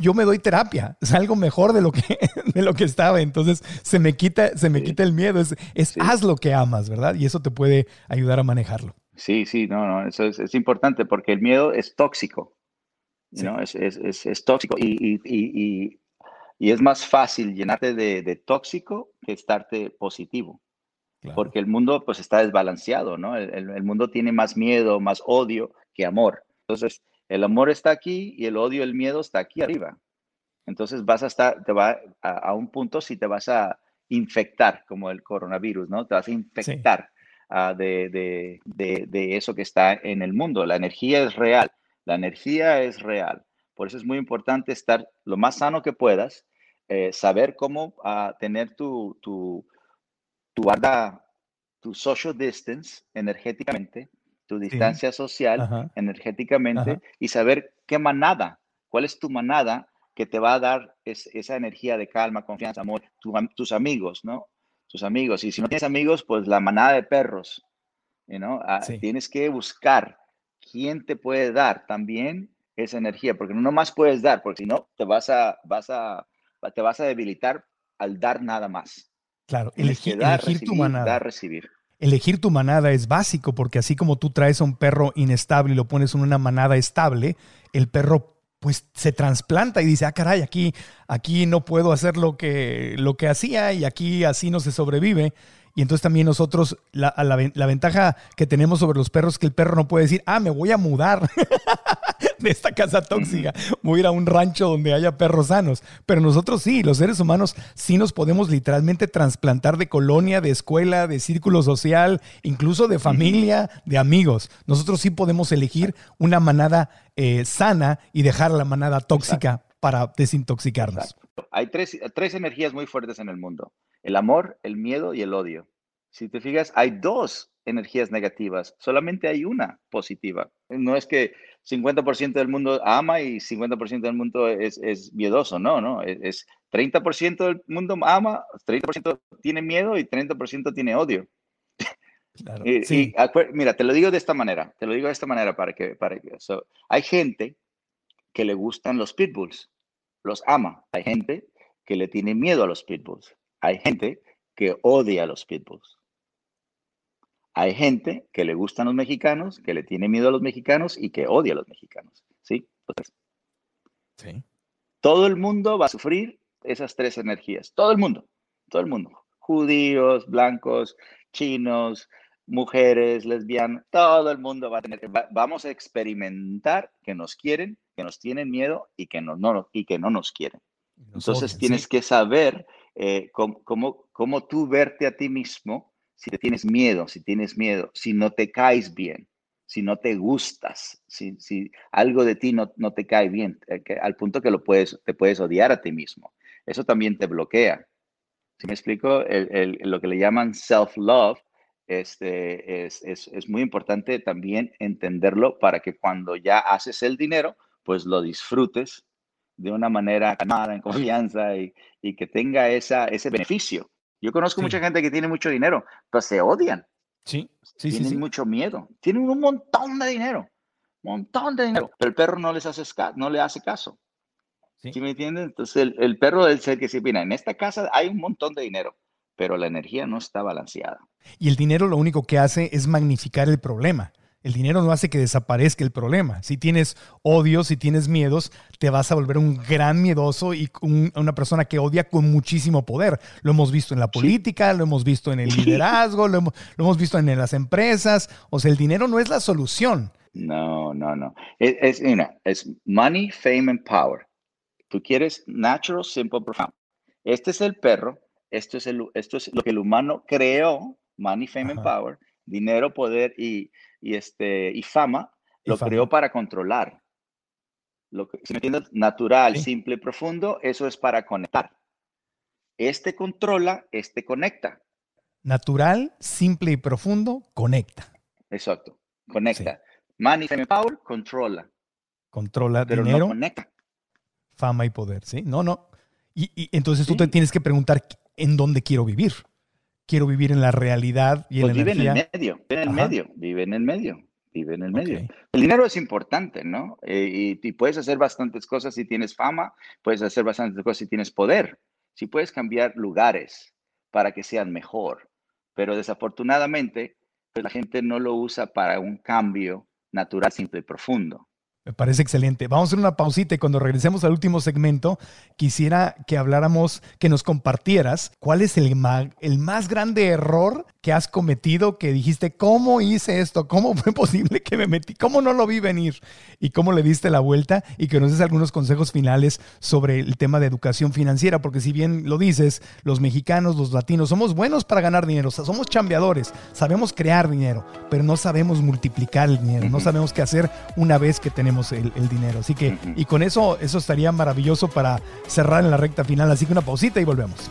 yo me doy terapia, es algo mejor de lo que, de lo que estaba, entonces se me quita, se me quita el miedo, es, haz lo que amas, ¿verdad? Y eso te puede ayudar a manejarlo. Sí, sí, no, no, eso es, importante porque el miedo es tóxico, ¿no? Es, es, tóxico y y es más fácil llenarte de, tóxico que estarte positivo. Porque el mundo pues está desbalanceado, ¿no? El, mundo tiene más miedo, más odio que amor. Entonces, el amor está aquí y el odio, el miedo está aquí arriba. Entonces vas a estar, te va a, un punto si te vas a infectar, como el coronavirus, ¿no? Te vas a infectar ah, de, de eso que está en el mundo. La energía es real, la energía es real. Por eso es muy importante estar lo más sano que puedas, eh, saber cómo uh, tener tu, tu, tu, tu social distance energéticamente, tu distancia social energéticamente y saber qué manada, cuál es tu manada que te va a dar esa energía de calma, confianza, amor, tus amigos, ¿no? Tus amigos. Y si no tienes amigos, pues la manada de perros, ¿no? Ah, tienes que buscar quién te puede dar también esa energía, porque no más puedes dar, porque si no, te vas a, vas a, te vas a debilitar al dar nada más. Claro, elegir, elegir tu manada. recibir. Elegir tu manada es básico, porque así como tú traes a un perro inestable y lo pones en una manada estable, el perro pues se trasplanta y dice, ah, caray, aquí, aquí no puedo hacer lo que, lo que hacía y aquí así no se sobrevive. Y entonces también nosotros, la, la, ventaja que tenemos sobre los perros es que el perro no puede decir, ah, me voy a mudar de esta casa tóxica, voy a ir a un rancho donde haya perros sanos. Pero nosotros sí, los seres humanos sí nos podemos literalmente trasplantar de colonia, de escuela, de círculo social, incluso de familia, de amigos. Nosotros sí podemos elegir una manada eh, sana y dejar la manada tóxica para desintoxicarnos. Hay tres, tres energías muy fuertes en el mundo el amor, el miedo y el odio. Si te fijas, hay dos energías negativas, solamente hay una positiva. No es que 50% del mundo ama y 50% del mundo es, es miedoso, no, no, es, 30% del mundo ama, 30% tiene miedo y 30% tiene odio. sí. mira, te lo digo de esta manera, te lo digo de esta manera para que, para que, hay gente que le gustan los pitbulls, los ama, hay gente que le tiene miedo a los pitbulls. Hay gente que odia a los pitbulls. Hay gente que le gustan los mexicanos, que le tiene miedo a los mexicanos y que odia a los mexicanos. ¿Sí? sí. Todo el mundo va a sufrir esas tres energías. Todo el mundo. Todo el mundo. Judíos, blancos, chinos, mujeres, lesbianas, todo el mundo va a tener, vamos a experimentar que nos quieren, que nos tienen miedo y que no, no, y que no nos quieren. Entonces tienes que saber eh, cómo, cómo tú verte a ti mismo si te tienes miedo, si tienes miedo, si no te caes bien, si no te gustas, si, si algo de ti no, no te cae bien, eh, al punto que lo puedes, te puedes odiar a ti mismo. Eso también te bloquea. Si me explico, lo que le llaman self-love este, es, es, es, muy importante también entenderlo para que cuando ya haces el dinero, pues lo disfrutes de una manera calmada, en confianza y, y que tenga esa, ese beneficio. Yo conozco mucha gente que tiene mucho dinero, pero se odian. Sí, sí, tienen sí, mucho miedo. Tienen un montón de dinero, montón de dinero, pero el perro no les hace, no le hace caso. ¿Sí, me entienden? Entonces el, el perro del ser que se mira, en esta casa hay un montón de dinero, pero la energía no está balanceada. Y el dinero lo único que hace es magnificar el problema. El dinero no hace que desaparezca el problema. Si tienes odio, si tienes miedos, te vas a volver un gran miedoso y una persona que odia con muchísimo poder. Lo hemos visto en la política, lo hemos visto en el liderazgo, lo hemos, lo hemos, visto en las empresas. O sea, el dinero no es la solución. No, no, no. Es, es, mira, es money, fame and power. Tú quieres natural, simple, profound. Este es el perro. Esto es, el, esto es lo que el humano creó, money, fame and power, dinero, poder y, y, este, y fama, y lo fama. creó para controlar. Lo que, si me entiendes, natural, sí. simple, profundo, eso es para conectar. Este controla, este conecta. Natural, simple y profundo, conecta. Exacto, conecta. Sí. Money, power, controla. Controla pero dinero, no conecta. fama y poder, ¿sí? No, no. Y, y entonces sí. tú te tienes que preguntar en dónde quiero vivir quiero vivir en la realidad y pues en la vive energía. en el medio, vive en el medio, vive en el medio, vive en el medio. Okay. El dinero es importante, ¿no? Eh, y, y, puedes hacer bastantes cosas si tienes fama, puedes hacer bastantes cosas si tienes poder, si puedes cambiar lugares para que sean mejor, pero desafortunadamente pues la gente no lo usa para un cambio natural, simple y profundo. Me parece excelente. Vamos a hacer una pausita y cuando regresemos al último segmento, quisiera que habláramos, que nos compartieras cuál es el, ma el más grande error que has cometido, que dijiste, ¿cómo hice esto? ¿Cómo fue posible que me metí? ¿Cómo no lo vi venir? Y cómo le diste la vuelta y que nos des algunos consejos finales sobre el tema de educación financiera, porque si bien lo dices, los mexicanos, los latinos, somos buenos para ganar dinero, o sea, somos chambeadores, sabemos crear dinero, pero no sabemos multiplicar el dinero, no sabemos qué hacer una vez que tenemos el, el, dinero. Así que, y con eso, eso estaría maravilloso para cerrar en la recta final. Así que una pausita y volvemos.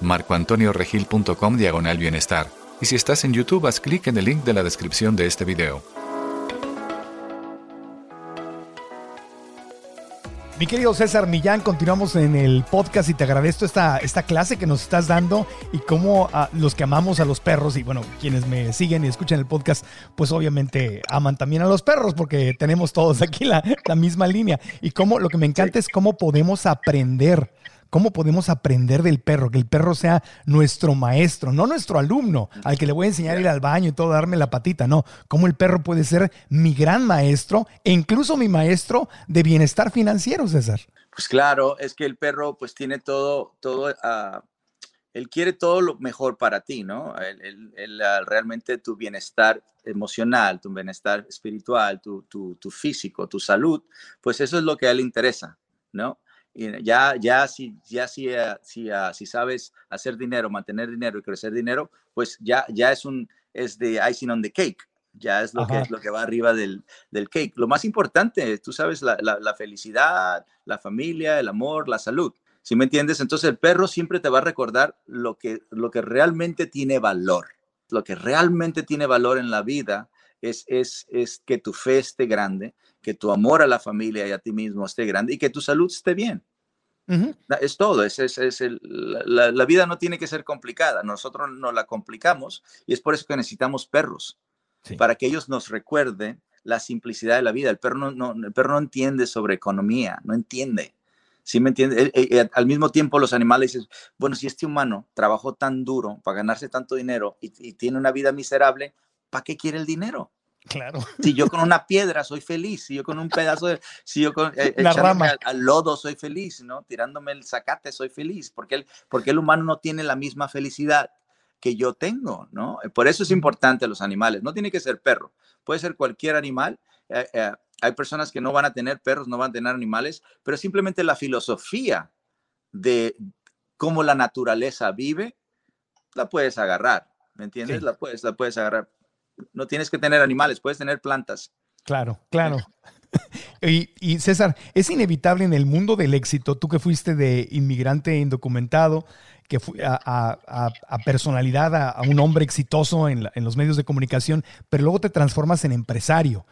marcoantonioregil.com diagonal bienestar. Y si estás en YouTube, haz clic en el link de la descripción de este video. Mi querido César Millán, continuamos en el podcast y te agradezco esta, esta clase que nos estás dando y cómo a los que amamos a los perros y bueno, quienes me siguen y escuchan el podcast, pues obviamente aman también a los perros porque tenemos todos aquí la, la misma línea. Y cómo lo que me encanta es cómo podemos aprender ¿Cómo podemos aprender del perro? Que el perro sea nuestro maestro, no nuestro alumno, al que le voy a enseñar a ir al baño y todo, darme la patita. No, cómo el perro puede ser mi gran maestro e incluso mi maestro de bienestar financiero, César. Pues claro, es que el perro pues tiene todo, todo, uh, él quiere todo lo mejor para ti, ¿no? Él, él, uh, realmente tu bienestar emocional, tu bienestar espiritual, tu, tu, tu físico, tu salud, pues eso es lo que a él le interesa, ¿no? Ya, ya, si, ya si, uh, si, uh, si, sabes hacer dinero, mantener dinero y crecer dinero, pues ya, ya es un, es de icing on the cake, ya es lo, que, es lo que va arriba del, del cake. Lo más importante, tú sabes, la, la, la, felicidad, la familia, el amor, la salud. ¿Sí me entiendes? Entonces el perro siempre te va a recordar lo que, lo que realmente tiene valor. Lo que realmente tiene valor en la vida es, es, es que tu fe esté grande, que tu amor a la familia y a ti mismo esté grande y que tu salud esté bien. Es todo, es, es, es el, la, la, vida no tiene que ser complicada, nosotros nos la complicamos y es por eso que necesitamos perros, sí. para que ellos nos recuerden la simplicidad de la vida. El perro no, no, el perro no entiende sobre economía, no entiende. ¿Sí me entiende? al mismo tiempo los animales dicen, bueno, si este humano trabajó tan duro para ganarse tanto dinero y, y tiene una vida miserable, ¿para qué quiere el dinero? Claro. Si yo con una piedra soy feliz, si yo con un pedazo de, si yo con eh, al, al, lodo soy feliz, ¿no? Tirándome el zacate soy feliz, porque el, porque el humano no tiene la misma felicidad que yo tengo, ¿no? Por eso es importante los animales. No tiene que ser perro, puede ser cualquier animal. Eh, eh, hay personas que no van a tener perros, no van a tener animales, pero simplemente la filosofía de cómo la naturaleza vive, la puedes agarrar, ¿me entiendes? Sí. La, puedes, la puedes agarrar no tienes que tener animales, puedes tener plantas. Claro, claro. Y, y, César, es inevitable en el mundo del éxito, tú que fuiste de inmigrante indocumentado, que fui a, a, a, personalidad, a, a, un hombre exitoso en, la, en los medios de comunicación, pero luego te transformas en empresario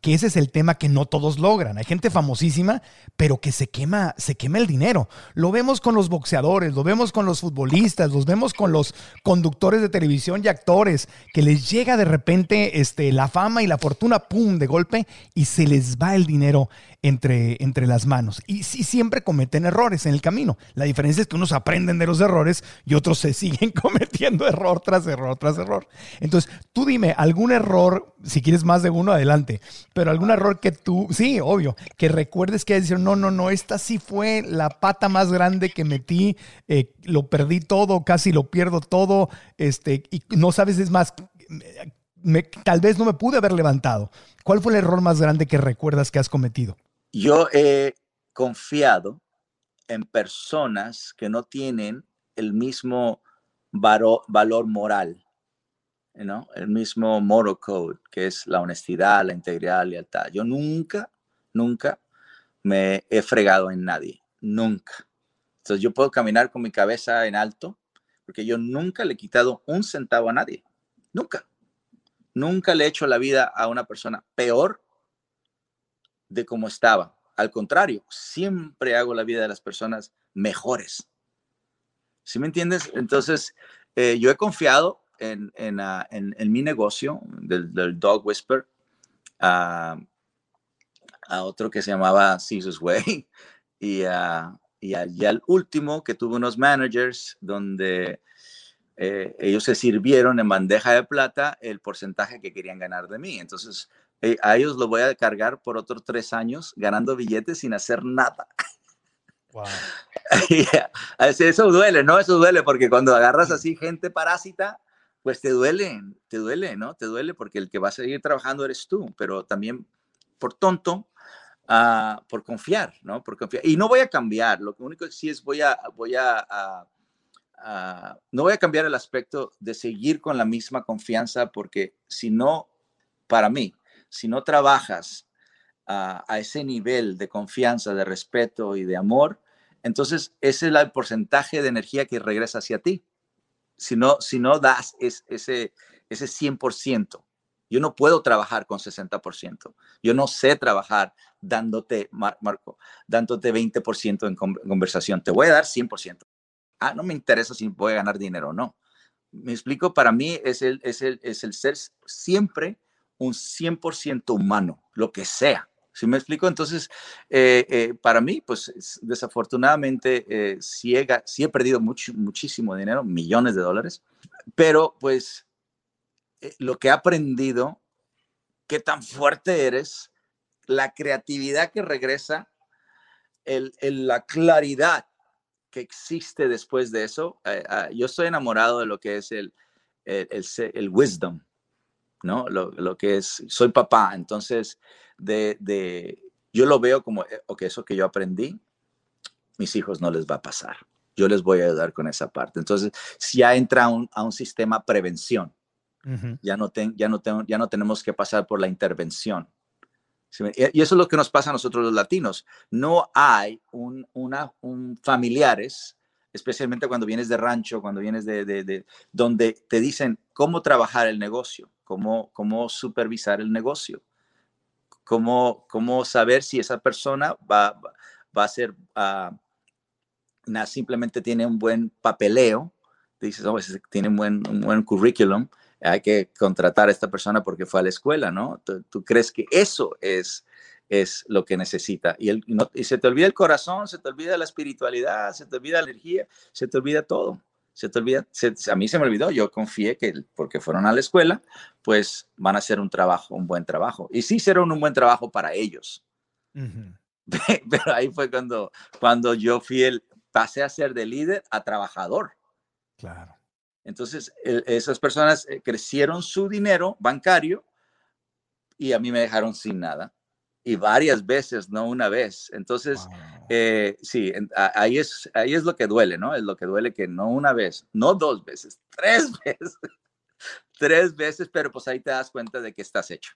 que ese es el tema que no todos logran. Hay gente famosísima, pero que se quema, se quema el dinero. Lo vemos con los boxeadores, lo vemos con los futbolistas, los vemos con los conductores de televisión y actores, que les llega de repente este, la fama y la fortuna, pum, de golpe, y se les va el dinero entre, entre las manos. Y sí, siempre cometen errores en el camino. La diferencia es que unos aprenden de los errores y otros se siguen cometiendo error tras error tras error. Entonces, tú dime, algún error, si quieres más de uno, adelante pero algún error que tú, sí, obvio, que recuerdes que decir, no, no, no, esta sí fue la pata más grande que metí, eh, lo perdí todo, casi lo pierdo todo, este, y no sabes, es más, me, tal vez no me pude haber levantado. ¿Cuál fue el error más grande que recuerdas que has cometido? Yo he confiado en personas que no tienen el mismo valor moral ¿no? el mismo moral code, que es la honestidad, la integridad, la lealtad. Yo nunca, nunca me he fregado en nadie, nunca. Entonces yo puedo caminar con mi cabeza en alto, porque yo nunca le he quitado un centavo a nadie, nunca. Nunca le he hecho la vida a una persona peor de como estaba. Al contrario, siempre hago la vida de las personas mejores. ¿Sí me entiendes? Entonces, eh, yo he confiado en, en, uh, en, en mi negocio del, del Dog Whisper uh, a otro que se llamaba Caesar's Way y, uh, y, y, al último que tuve unos managers donde eh, ellos se sirvieron en bandeja de plata el porcentaje que querían ganar de mí. Entonces, eh, a ellos lo voy a cargar por otros tres años ganando billetes sin hacer nada. Wow. Eso duele, ¿no? Eso duele porque cuando agarras así gente parásita, pues te duele, te duele, ¿no? Te duele porque el que va a seguir trabajando eres tú, pero también por tonto, uh, por confiar, ¿no? Por confiar. Y no voy a cambiar, lo único que sí es voy a, voy a, no voy a cambiar el aspecto de seguir con la misma confianza porque si no, para mí, si no trabajas a ese nivel de confianza, de respeto y de amor, entonces ese es el porcentaje de energía que regresa hacia ti si no, si no das es, ese, ese 100%, yo no puedo trabajar con 60%. Yo no sé trabajar dándote, Mar Marco, dándote 20% en conversación. Te voy a dar 100%. Ah, no me interesa si voy a ganar dinero o no. Me explico, para mí es el, es el, es el ser siempre un 100% humano, lo que sea. ¿Sí me explico? Entonces, eh, eh, para mí, pues desafortunadamente, eh, he, sí, he, perdido mucho, muchísimo dinero, millones de dólares, pero pues eh, lo que he aprendido, qué tan fuerte eres, la creatividad que regresa, el, el, la claridad que existe después de eso. Uh, yo estoy enamorado de lo que es el, el, el wisdom, ¿no? Lo, lo, que es, soy papá, entonces de, de, yo lo veo como, eh, ok, eso que yo aprendí, mis hijos no les va a pasar. Yo les voy a ayudar con esa parte. Entonces, si ya entra un, a un sistema prevención, uh -huh. ya, no ten, ya, no ten, ya no tenemos que pasar por la intervención. Y eso es lo que nos pasa a nosotros los latinos. No hay un, una, un familiares, especialmente cuando vienes de rancho, cuando vienes de, de, donde te dicen cómo trabajar el negocio, cómo, cómo supervisar el negocio, cómo, cómo saber si esa persona va, va a ser, uh, simplemente tiene un buen papeleo, dices, oh, tiene un buen, un buen currículum, hay que contratar a esta persona porque fue a la escuela, ¿no? Tú, crees que eso es, es lo que necesita. Y, el, y, se te olvida el corazón, se te olvida la espiritualidad, se te olvida la energía, se te olvida todo. Se te olvida, a mí se me olvidó, yo confié que porque fueron a la escuela, pues van a hacer un trabajo, un buen trabajo. Y sí hicieron un buen trabajo para ellos. Pero ahí fue cuando, cuando yo fui el, pasé a ser de líder a trabajador. Claro. Entonces, esas personas eh, crecieron su dinero bancario y a mí me dejaron sin nada. Y varias veces, no una vez. Entonces, eh, sí, ahí es, ahí es lo que duele, ¿no? Es lo que duele que no una vez, no dos veces, tres veces. tres veces, pero pues ahí te das cuenta de que estás hecho.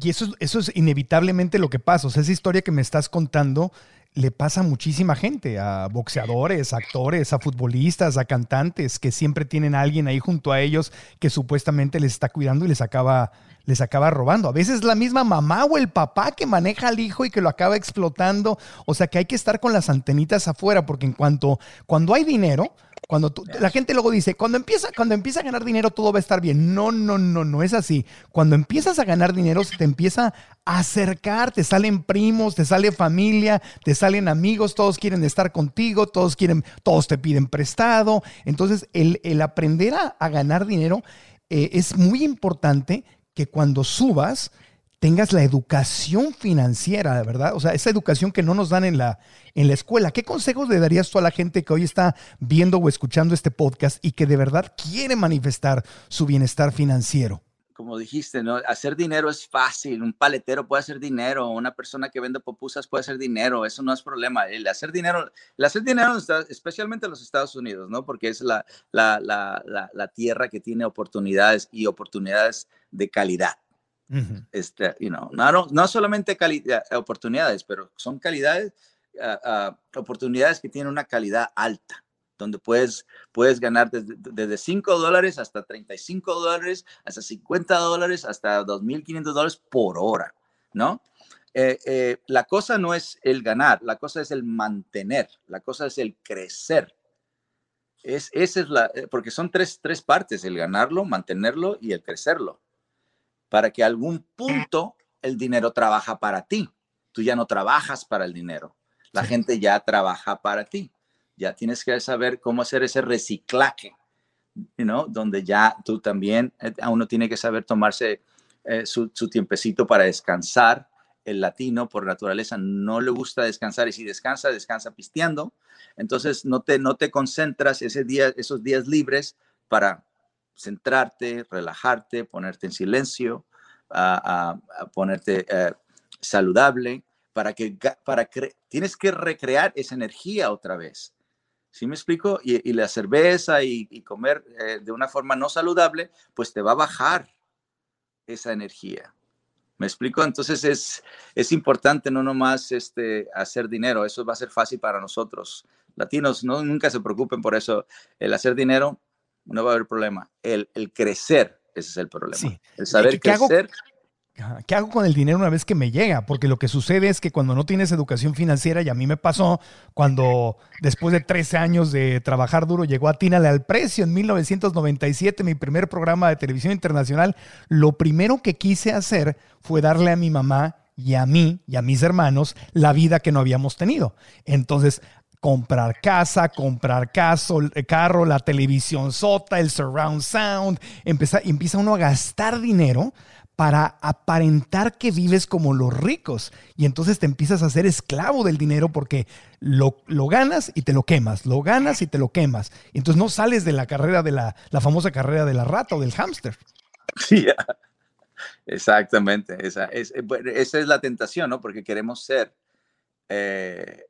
Y eso, eso es inevitablemente lo que pasa. O sea, esa historia que me estás contando le pasa a muchísima gente, a boxeadores, actores, a futbolistas, a cantantes, que siempre tienen a alguien ahí junto a ellos que supuestamente les está cuidando y les acaba, les acaba robando. A veces la misma mamá o el papá que maneja al hijo y que lo acaba explotando. O sea que hay que estar con las antenitas afuera, porque en cuanto, cuando hay dinero, cuando la gente luego dice, cuando empieza, cuando empieza a ganar dinero todo va a estar bien. No, no, no, no es así. Cuando empiezas a ganar dinero se te empieza a acercar, te salen primos, te sale familia, te salen amigos, todos quieren estar contigo, todos quieren, todos te piden prestado. Entonces, el, aprender a, ganar dinero eh, es muy importante que cuando subas, tengas la educación financiera, ¿verdad? O sea, esa educación que no nos dan en la, en la escuela. ¿Qué consejos le darías tú a la gente que hoy está viendo o escuchando este podcast y que de verdad quiere manifestar su bienestar financiero? Como dijiste, ¿no? Hacer dinero es fácil. Un paletero puede hacer dinero, una persona que vende popusas puede hacer dinero, eso no es problema. El hacer dinero, el hacer dinero, especialmente en los Estados Unidos, ¿no? Porque es la, la, la, la tierra que tiene oportunidades y oportunidades de calidad este, you know, no, no, solamente calidad, oportunidades, pero son calidades, ah, ah, oportunidades que tienen una calidad alta, donde puedes, puedes ganar desde, desde 5 dólares hasta 35 dólares, hasta 50 dólares, hasta 2.500 dólares por hora, ¿no? Eh, eh, la cosa no es el ganar, la cosa es el mantener, la cosa es el crecer. Es, esa es la, eh, porque son tres, tres partes, el ganarlo, mantenerlo y el crecerlo para que algún punto el dinero trabaja para ti. Tú ya no trabajas para el dinero. La gente ya trabaja para ti. Ya tienes que saber cómo hacer ese reciclaje, ¿no? Donde ya tú también, eh, uno tiene que saber tomarse eh, su, tiempecito para descansar. El latino, por naturaleza, no le gusta descansar y si descansa, descansa pisteando. Entonces, no te, no te concentras ese día, esos días libres para centrarte, relajarte, ponerte en silencio, a, ponerte eh, saludable, para que, para tienes que recrear esa energía otra vez. ¿Sí me explico? Y, la cerveza y, comer eh, de una forma no saludable, pues te va a bajar esa energía. ¿Me explico? Entonces es, es importante no nomás este, hacer dinero, eso va a ser fácil para nosotros. Latinos, no, nunca se preocupen por eso. El hacer dinero no va a haber problema. El, crecer, ese es el problema. El saber ¿Qué, crecer. Hago, ¿Qué hago con el dinero una vez que me llega? Porque lo que sucede es que cuando no tienes educación financiera, y a mí me pasó cuando después de 13 años de trabajar duro, llegó a Tínale al Precio en 1997, mi primer programa de televisión internacional, lo primero que quise hacer fue darle a mi mamá y a mí y a mis hermanos la vida que no habíamos tenido. Entonces, comprar casa, comprar caso, carro, la televisión sota, el surround sound. Empieza, empieza uno a gastar dinero para aparentar que vives como los ricos. Y entonces te empiezas a ser esclavo del dinero porque lo, lo, ganas y te lo quemas, lo ganas y te lo quemas. Y entonces no sales de la carrera de la, la famosa carrera de la rata o del hámster. Sí, exactamente. Esa es, eh, esa es la tentación, ¿no? Porque queremos ser eh,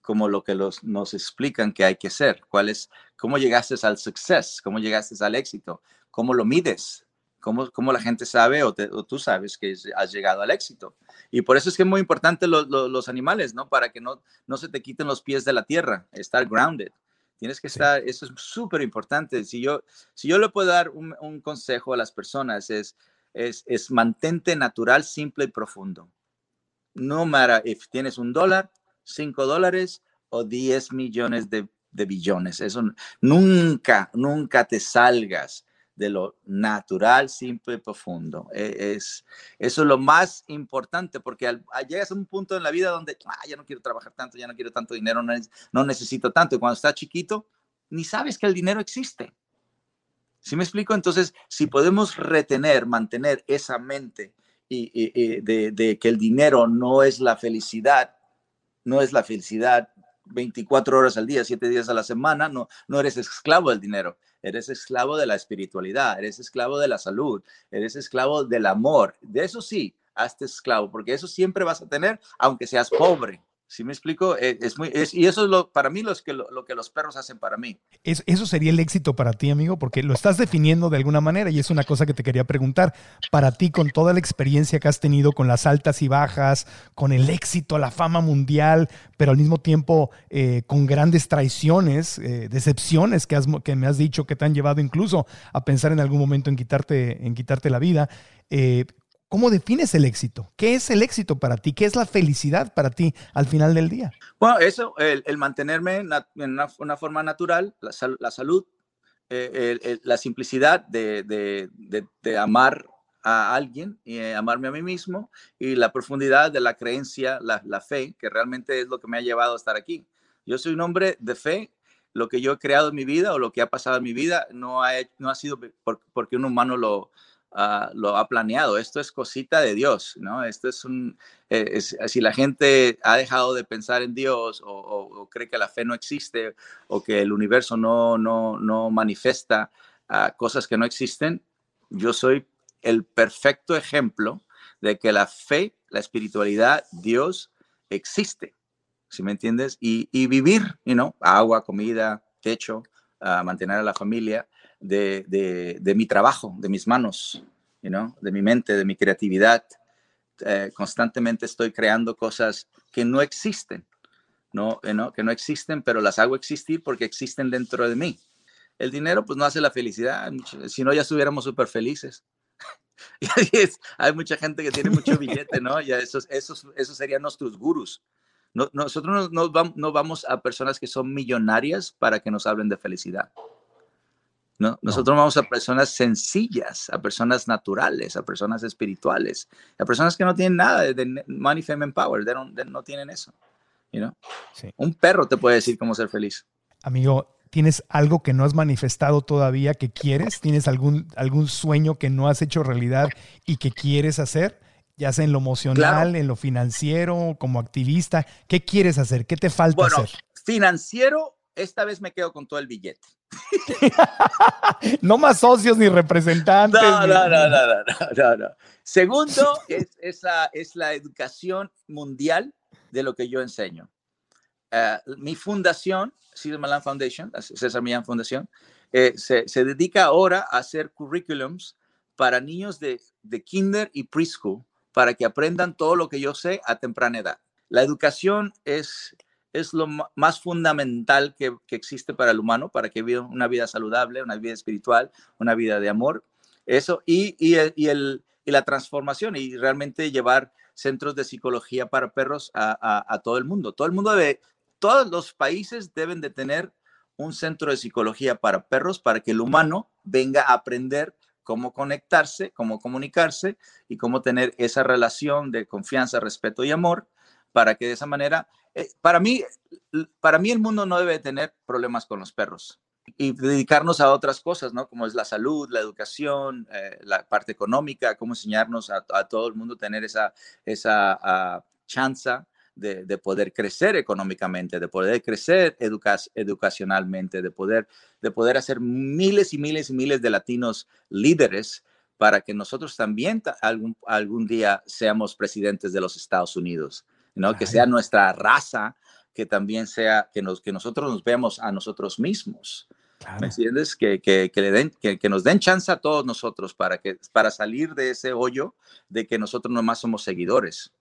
como lo que nos explican que hay que ser. ¿Cuál es, ¿Cómo llegaste al success? ¿Cómo llegaste al éxito? ¿Cómo lo mides? Cómo, cómo la gente sabe o, tú sabes que has llegado al éxito. Y por eso es que es muy importante los animales, ¿no? Para que no, no se te quiten los pies de la tierra, estar grounded. Tienes que estar, eso es súper importante. Si yo, si yo le puedo dar un, un, consejo a las personas es, es, es mantente natural, simple y profundo. No matter if tienes un dólar, cinco dólares o diez millones de, de billones. Eso nunca, nunca te salgas de lo natural, simple y profundo. E, es, eso es lo más importante porque al, llegas a un punto en la vida donde ah, ya no quiero trabajar tanto, ya no quiero tanto dinero, no, necesito tanto. Y cuando estás chiquito, ni sabes que el dinero existe. ¿Sí me explico? Entonces, si podemos retener, mantener esa mente y, de, de que el dinero no es la felicidad, no es la felicidad 24 horas al día, 7 días a la semana, no, no eres esclavo del dinero eres esclavo de la espiritualidad, eres esclavo de la salud, eres esclavo del amor. De eso sí, hazte esclavo, porque eso siempre vas a tener, aunque seas pobre. ¿Sí me explico? Eh, es, muy, y eso es lo, para mí lo, que, lo, que los perros hacen para mí. eso sería el éxito para ti, amigo, porque lo estás definiendo de alguna manera y es una cosa que te quería preguntar. Para ti, con toda la experiencia que has tenido, con las altas y bajas, con el éxito, la fama mundial, pero al mismo tiempo eh, con grandes traiciones, eh, decepciones que, has, que me has dicho que te han llevado incluso a pensar en algún momento en quitarte, en quitarte la vida. ¿Cómo defines el éxito? ¿Qué es el éxito para ti? ¿Qué es la felicidad para ti al final del día? Bueno, eso, el, mantenerme en una, forma natural, la, salud, eh, la simplicidad de, amar a alguien y eh, amarme a mí mismo y la profundidad de la creencia, la, fe, que realmente es lo que me ha llevado a estar aquí. Yo soy un hombre de fe. Lo que yo he creado en mi vida o lo que ha pasado en mi vida no ha, no ha sido porque un humano lo, Lo ha planeado. Esto es cosita de Dios, ¿no? Esto es un, eh, si la gente ha dejado de pensar en Dios o, cree que la fe no existe o que el universo no, no, no manifiesta ah, cosas que no existen, yo soy el perfecto ejemplo de que la fe, la espiritualidad, Dios existe, ¿sí me entiendes? Y, vivir, you agua, comida, techo, ah, mantener a la familia, de, mi trabajo, de mis manos, de mi mente, de mi creatividad. Eh, constantemente estoy creando cosas que no existen, ¿no? Eh, ¿no? que no existen, pero las hago existir porque existen dentro de mí. El dinero pues no hace la felicidad, si no ya estuviéramos súper felices. hay mucha gente que tiene mucho billete, ¿no? Ya esos, esos, esos serían nuestros gurus. nosotros no, no vamos a personas que son millonarias para que nos hablen de felicidad. ¿No? Nosotros vamos a personas sencillas, a personas naturales, a personas espirituales, a personas que no tienen nada de money, fame and power, no tienen eso. You Un perro te puede decir cómo ser feliz. Amigo, ¿tienes algo que no has manifestado todavía que quieres? ¿Tienes algún, algún sueño que no has hecho realidad y que quieres hacer? Ya sea en lo emocional, en lo financiero, como activista. ¿Qué quieres hacer? ¿Qué te falta bueno, hacer? Financiero, esta vez me quedo con todo el billete. no más socios ni representantes. No, no, no, no, no, Segundo, es, esa, es la educación mundial de lo que yo enseño. Eh, mi fundación, Cesar Milan Foundation, César Millán Fundación, eh, se, se, dedica ahora a hacer currículums para niños de, de kinder y preschool para que aprendan todo lo que yo sé a temprana edad. La educación es es lo más fundamental que, existe para el humano, para que viva una vida saludable, una vida espiritual, una vida de amor. Eso y, y, el, y la transformación y realmente llevar centros de psicología para perros a, todo el mundo. Todo el mundo debe, todos los países deben de tener un centro de psicología para perros para que el humano venga a aprender cómo conectarse, cómo comunicarse y cómo tener esa relación de confianza, respeto y amor para que de esa manera, para, mí, para mí el mundo no debe tener problemas con los perros y dedicarnos a otras cosas, ¿no? Como es la salud, la educación, eh, la parte económica, cómo enseñarnos a, todo el mundo tener esa, esa uh, chance de, de, poder crecer económicamente, de poder crecer educacionalmente, de poder, de poder hacer miles y miles y miles de latinos líderes para que nosotros también algún, algún día seamos presidentes de los Estados Unidos. ¿No? Que sea nuestra raza, que también sea, que, nos, que nosotros nos veamos a nosotros mismos. ¿Me entiendes? Que, que, que le den, que, que, nos den chance a todos nosotros para, que, para salir de ese hoyo de que nosotros nomás somos seguidores.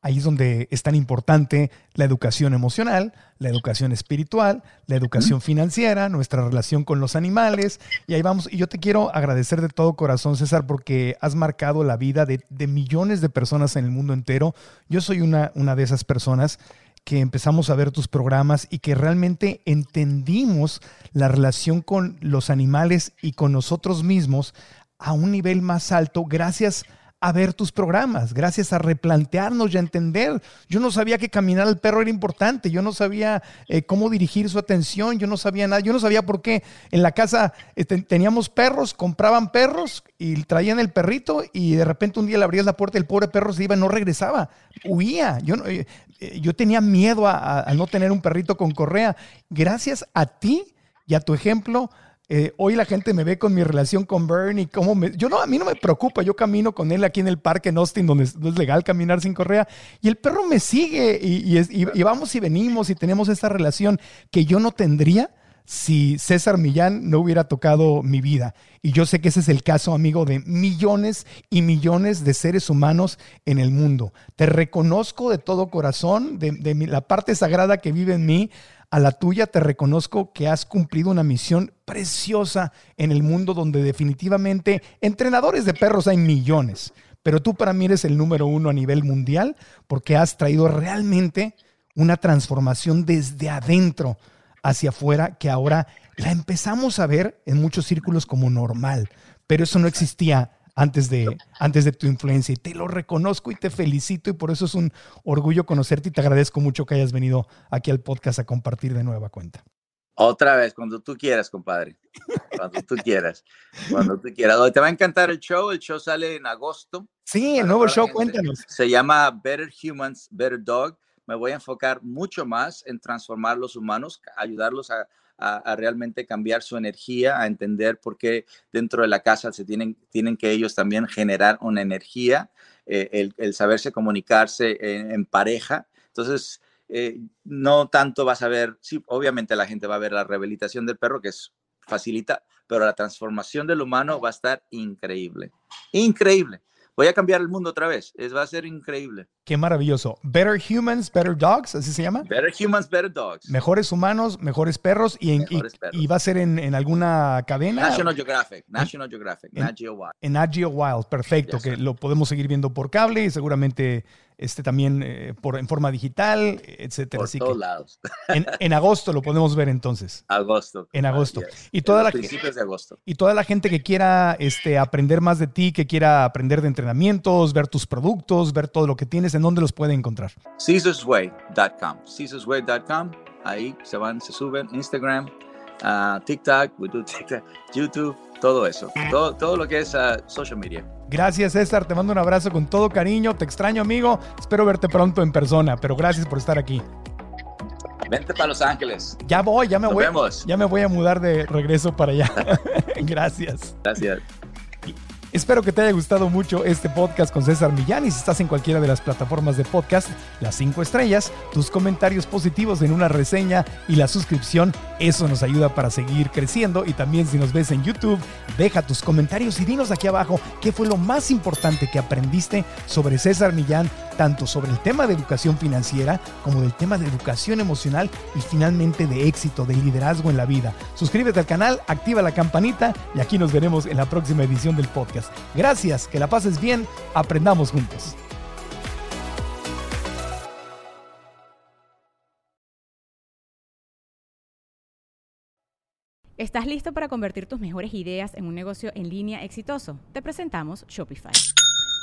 Ahí es donde es tan importante la educación emocional, la educación espiritual, la educación financiera, nuestra relación con los animales. Y ahí vamos. Y yo te quiero agradecer de todo corazón, César, porque has marcado la vida de, de millones de personas en el mundo entero. Yo soy una, una de esas personas que empezamos a ver tus programas y que realmente entendimos la relación con los animales y con nosotros mismos a un nivel más alto gracias a a ver tus programas, gracias a replantearnos y a entender. Yo no sabía que caminar al perro era importante, yo no sabía eh, cómo dirigir su atención, yo no sabía nada, yo no sabía por qué en la casa este, teníamos perros, compraban perros y traían el perrito y de repente un día le abrías la puerta y el pobre perro se iba no regresaba, huía. Yo, eh, eh, yo tenía miedo a no tener un perrito con correa. Gracias a ti y a tu ejemplo, eh, hoy la gente me ve con mi relación con Bernie, cómo me, yo no, a mí no me preocupa, yo camino con él aquí en el parque en Austin, donde es legal caminar sin correa, y el perro me sigue, y, vamos y venimos, y tenemos esta relación que yo no tendría si César Millán no hubiera tocado mi vida. Y yo sé que ese es el caso, amigo, de millones y millones de seres humanos en el mundo. Te reconozco de todo corazón, de, de la parte sagrada que vive en mí a la tuya te reconozco que has cumplido una misión preciosa en el mundo donde definitivamente entrenadores de perros hay millones, pero tú para mí eres el número uno a nivel mundial porque has traído realmente una transformación desde adentro hacia afuera que ahora la empezamos a ver en muchos círculos como normal, pero eso no existía antes de, antes de tu influencia. Y te lo reconozco y te felicito y por eso es un orgullo conocerte y te agradezco mucho que hayas venido aquí al podcast a compartir de nueva cuenta. Otra vez, cuando tú quieras, compadre. Cuando tú quieras. Cuando tú quieras. Te va a encantar el show. El show sale en agosto. Sí, el nuevo show, cuéntanos. Se llama Better Humans, Better Dog. Me voy a enfocar mucho más en transformar los humanos, ayudarlos a, a, realmente cambiar su energía, a entender por qué dentro de la casa se tienen, tienen que ellos también generar una energía, eh, el, saberse comunicarse en, pareja. Entonces, eh, no tanto vas a ver, sí, obviamente la gente va a ver la rehabilitación del perro, que es facilita, pero la transformación del humano va a estar increíble, increíble voy a cambiar el mundo otra vez. Es, va a ser increíble. Qué maravilloso. Better Humans, Better Dogs, así se llama. Better Humans, Better Dogs. Mejores humanos, mejores perros. ¿Y, y, va a ser en, alguna cadena? National Geographic, National Geographic, en, Nat Wild. En Nat Wild, perfecto, que lo podemos seguir viendo por cable y seguramente este también eh, por, en forma digital, etcétera. Por todos lados. En, agosto lo podemos ver entonces. Agosto. En agosto. Y toda la principios de agosto. Y toda la gente que quiera este, aprender más de ti, que quiera aprender de entrenamientos, ver tus productos, ver todo lo que tienes, ¿en dónde los puede encontrar? CaesarsWay.com. CaesarsWay.com. Ahí se van, se suben. Instagram, uh, TikTok, TikTok, YouTube, todo eso. Todo, todo lo que es uh, social media. Gracias César, te mando un abrazo con todo cariño, te extraño amigo, espero verte pronto en persona, pero gracias por estar aquí. Vente para Los Ángeles. Ya voy, ya me Nos voy. Vemos. Ya me voy a mudar de regreso para allá. gracias. Gracias. Espero que te haya gustado mucho este podcast con César Millán y si estás en cualquiera de las plataformas de podcast, las cinco estrellas, tus comentarios positivos en una reseña y la suscripción, eso nos ayuda para seguir creciendo. Y también si nos ves en YouTube, deja tus comentarios y dinos aquí abajo qué fue lo más importante que aprendiste sobre César Millán, tanto sobre el tema de educación financiera como del tema de educación emocional y finalmente de éxito, de liderazgo en la vida. Suscríbete al canal, activa la campanita y aquí nos veremos en la próxima edición del podcast. Gracias, que la pases bien, aprendamos juntos. ¿Estás listo para convertir tus mejores ideas en un negocio en línea exitoso? Te presentamos Shopify.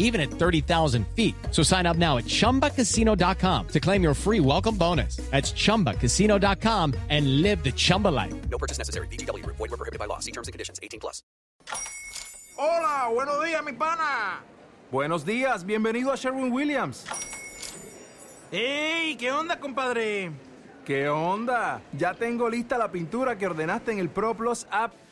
even at 30,000 feet. So sign up now at ChumbaCasino.com to claim your free welcome bonus. That's ChumbaCasino.com and live the Chumba life. No purchase necessary. BGW. Void were prohibited by law. See terms and conditions. 18 plus. Hola, buenos días, mi pana. Buenos días, bienvenido a Sherwin Williams. ¡Ey! ¿Qué onda, compadre? ¿Qué onda? Ya tengo lista la pintura que ordenaste en el ProPlus app.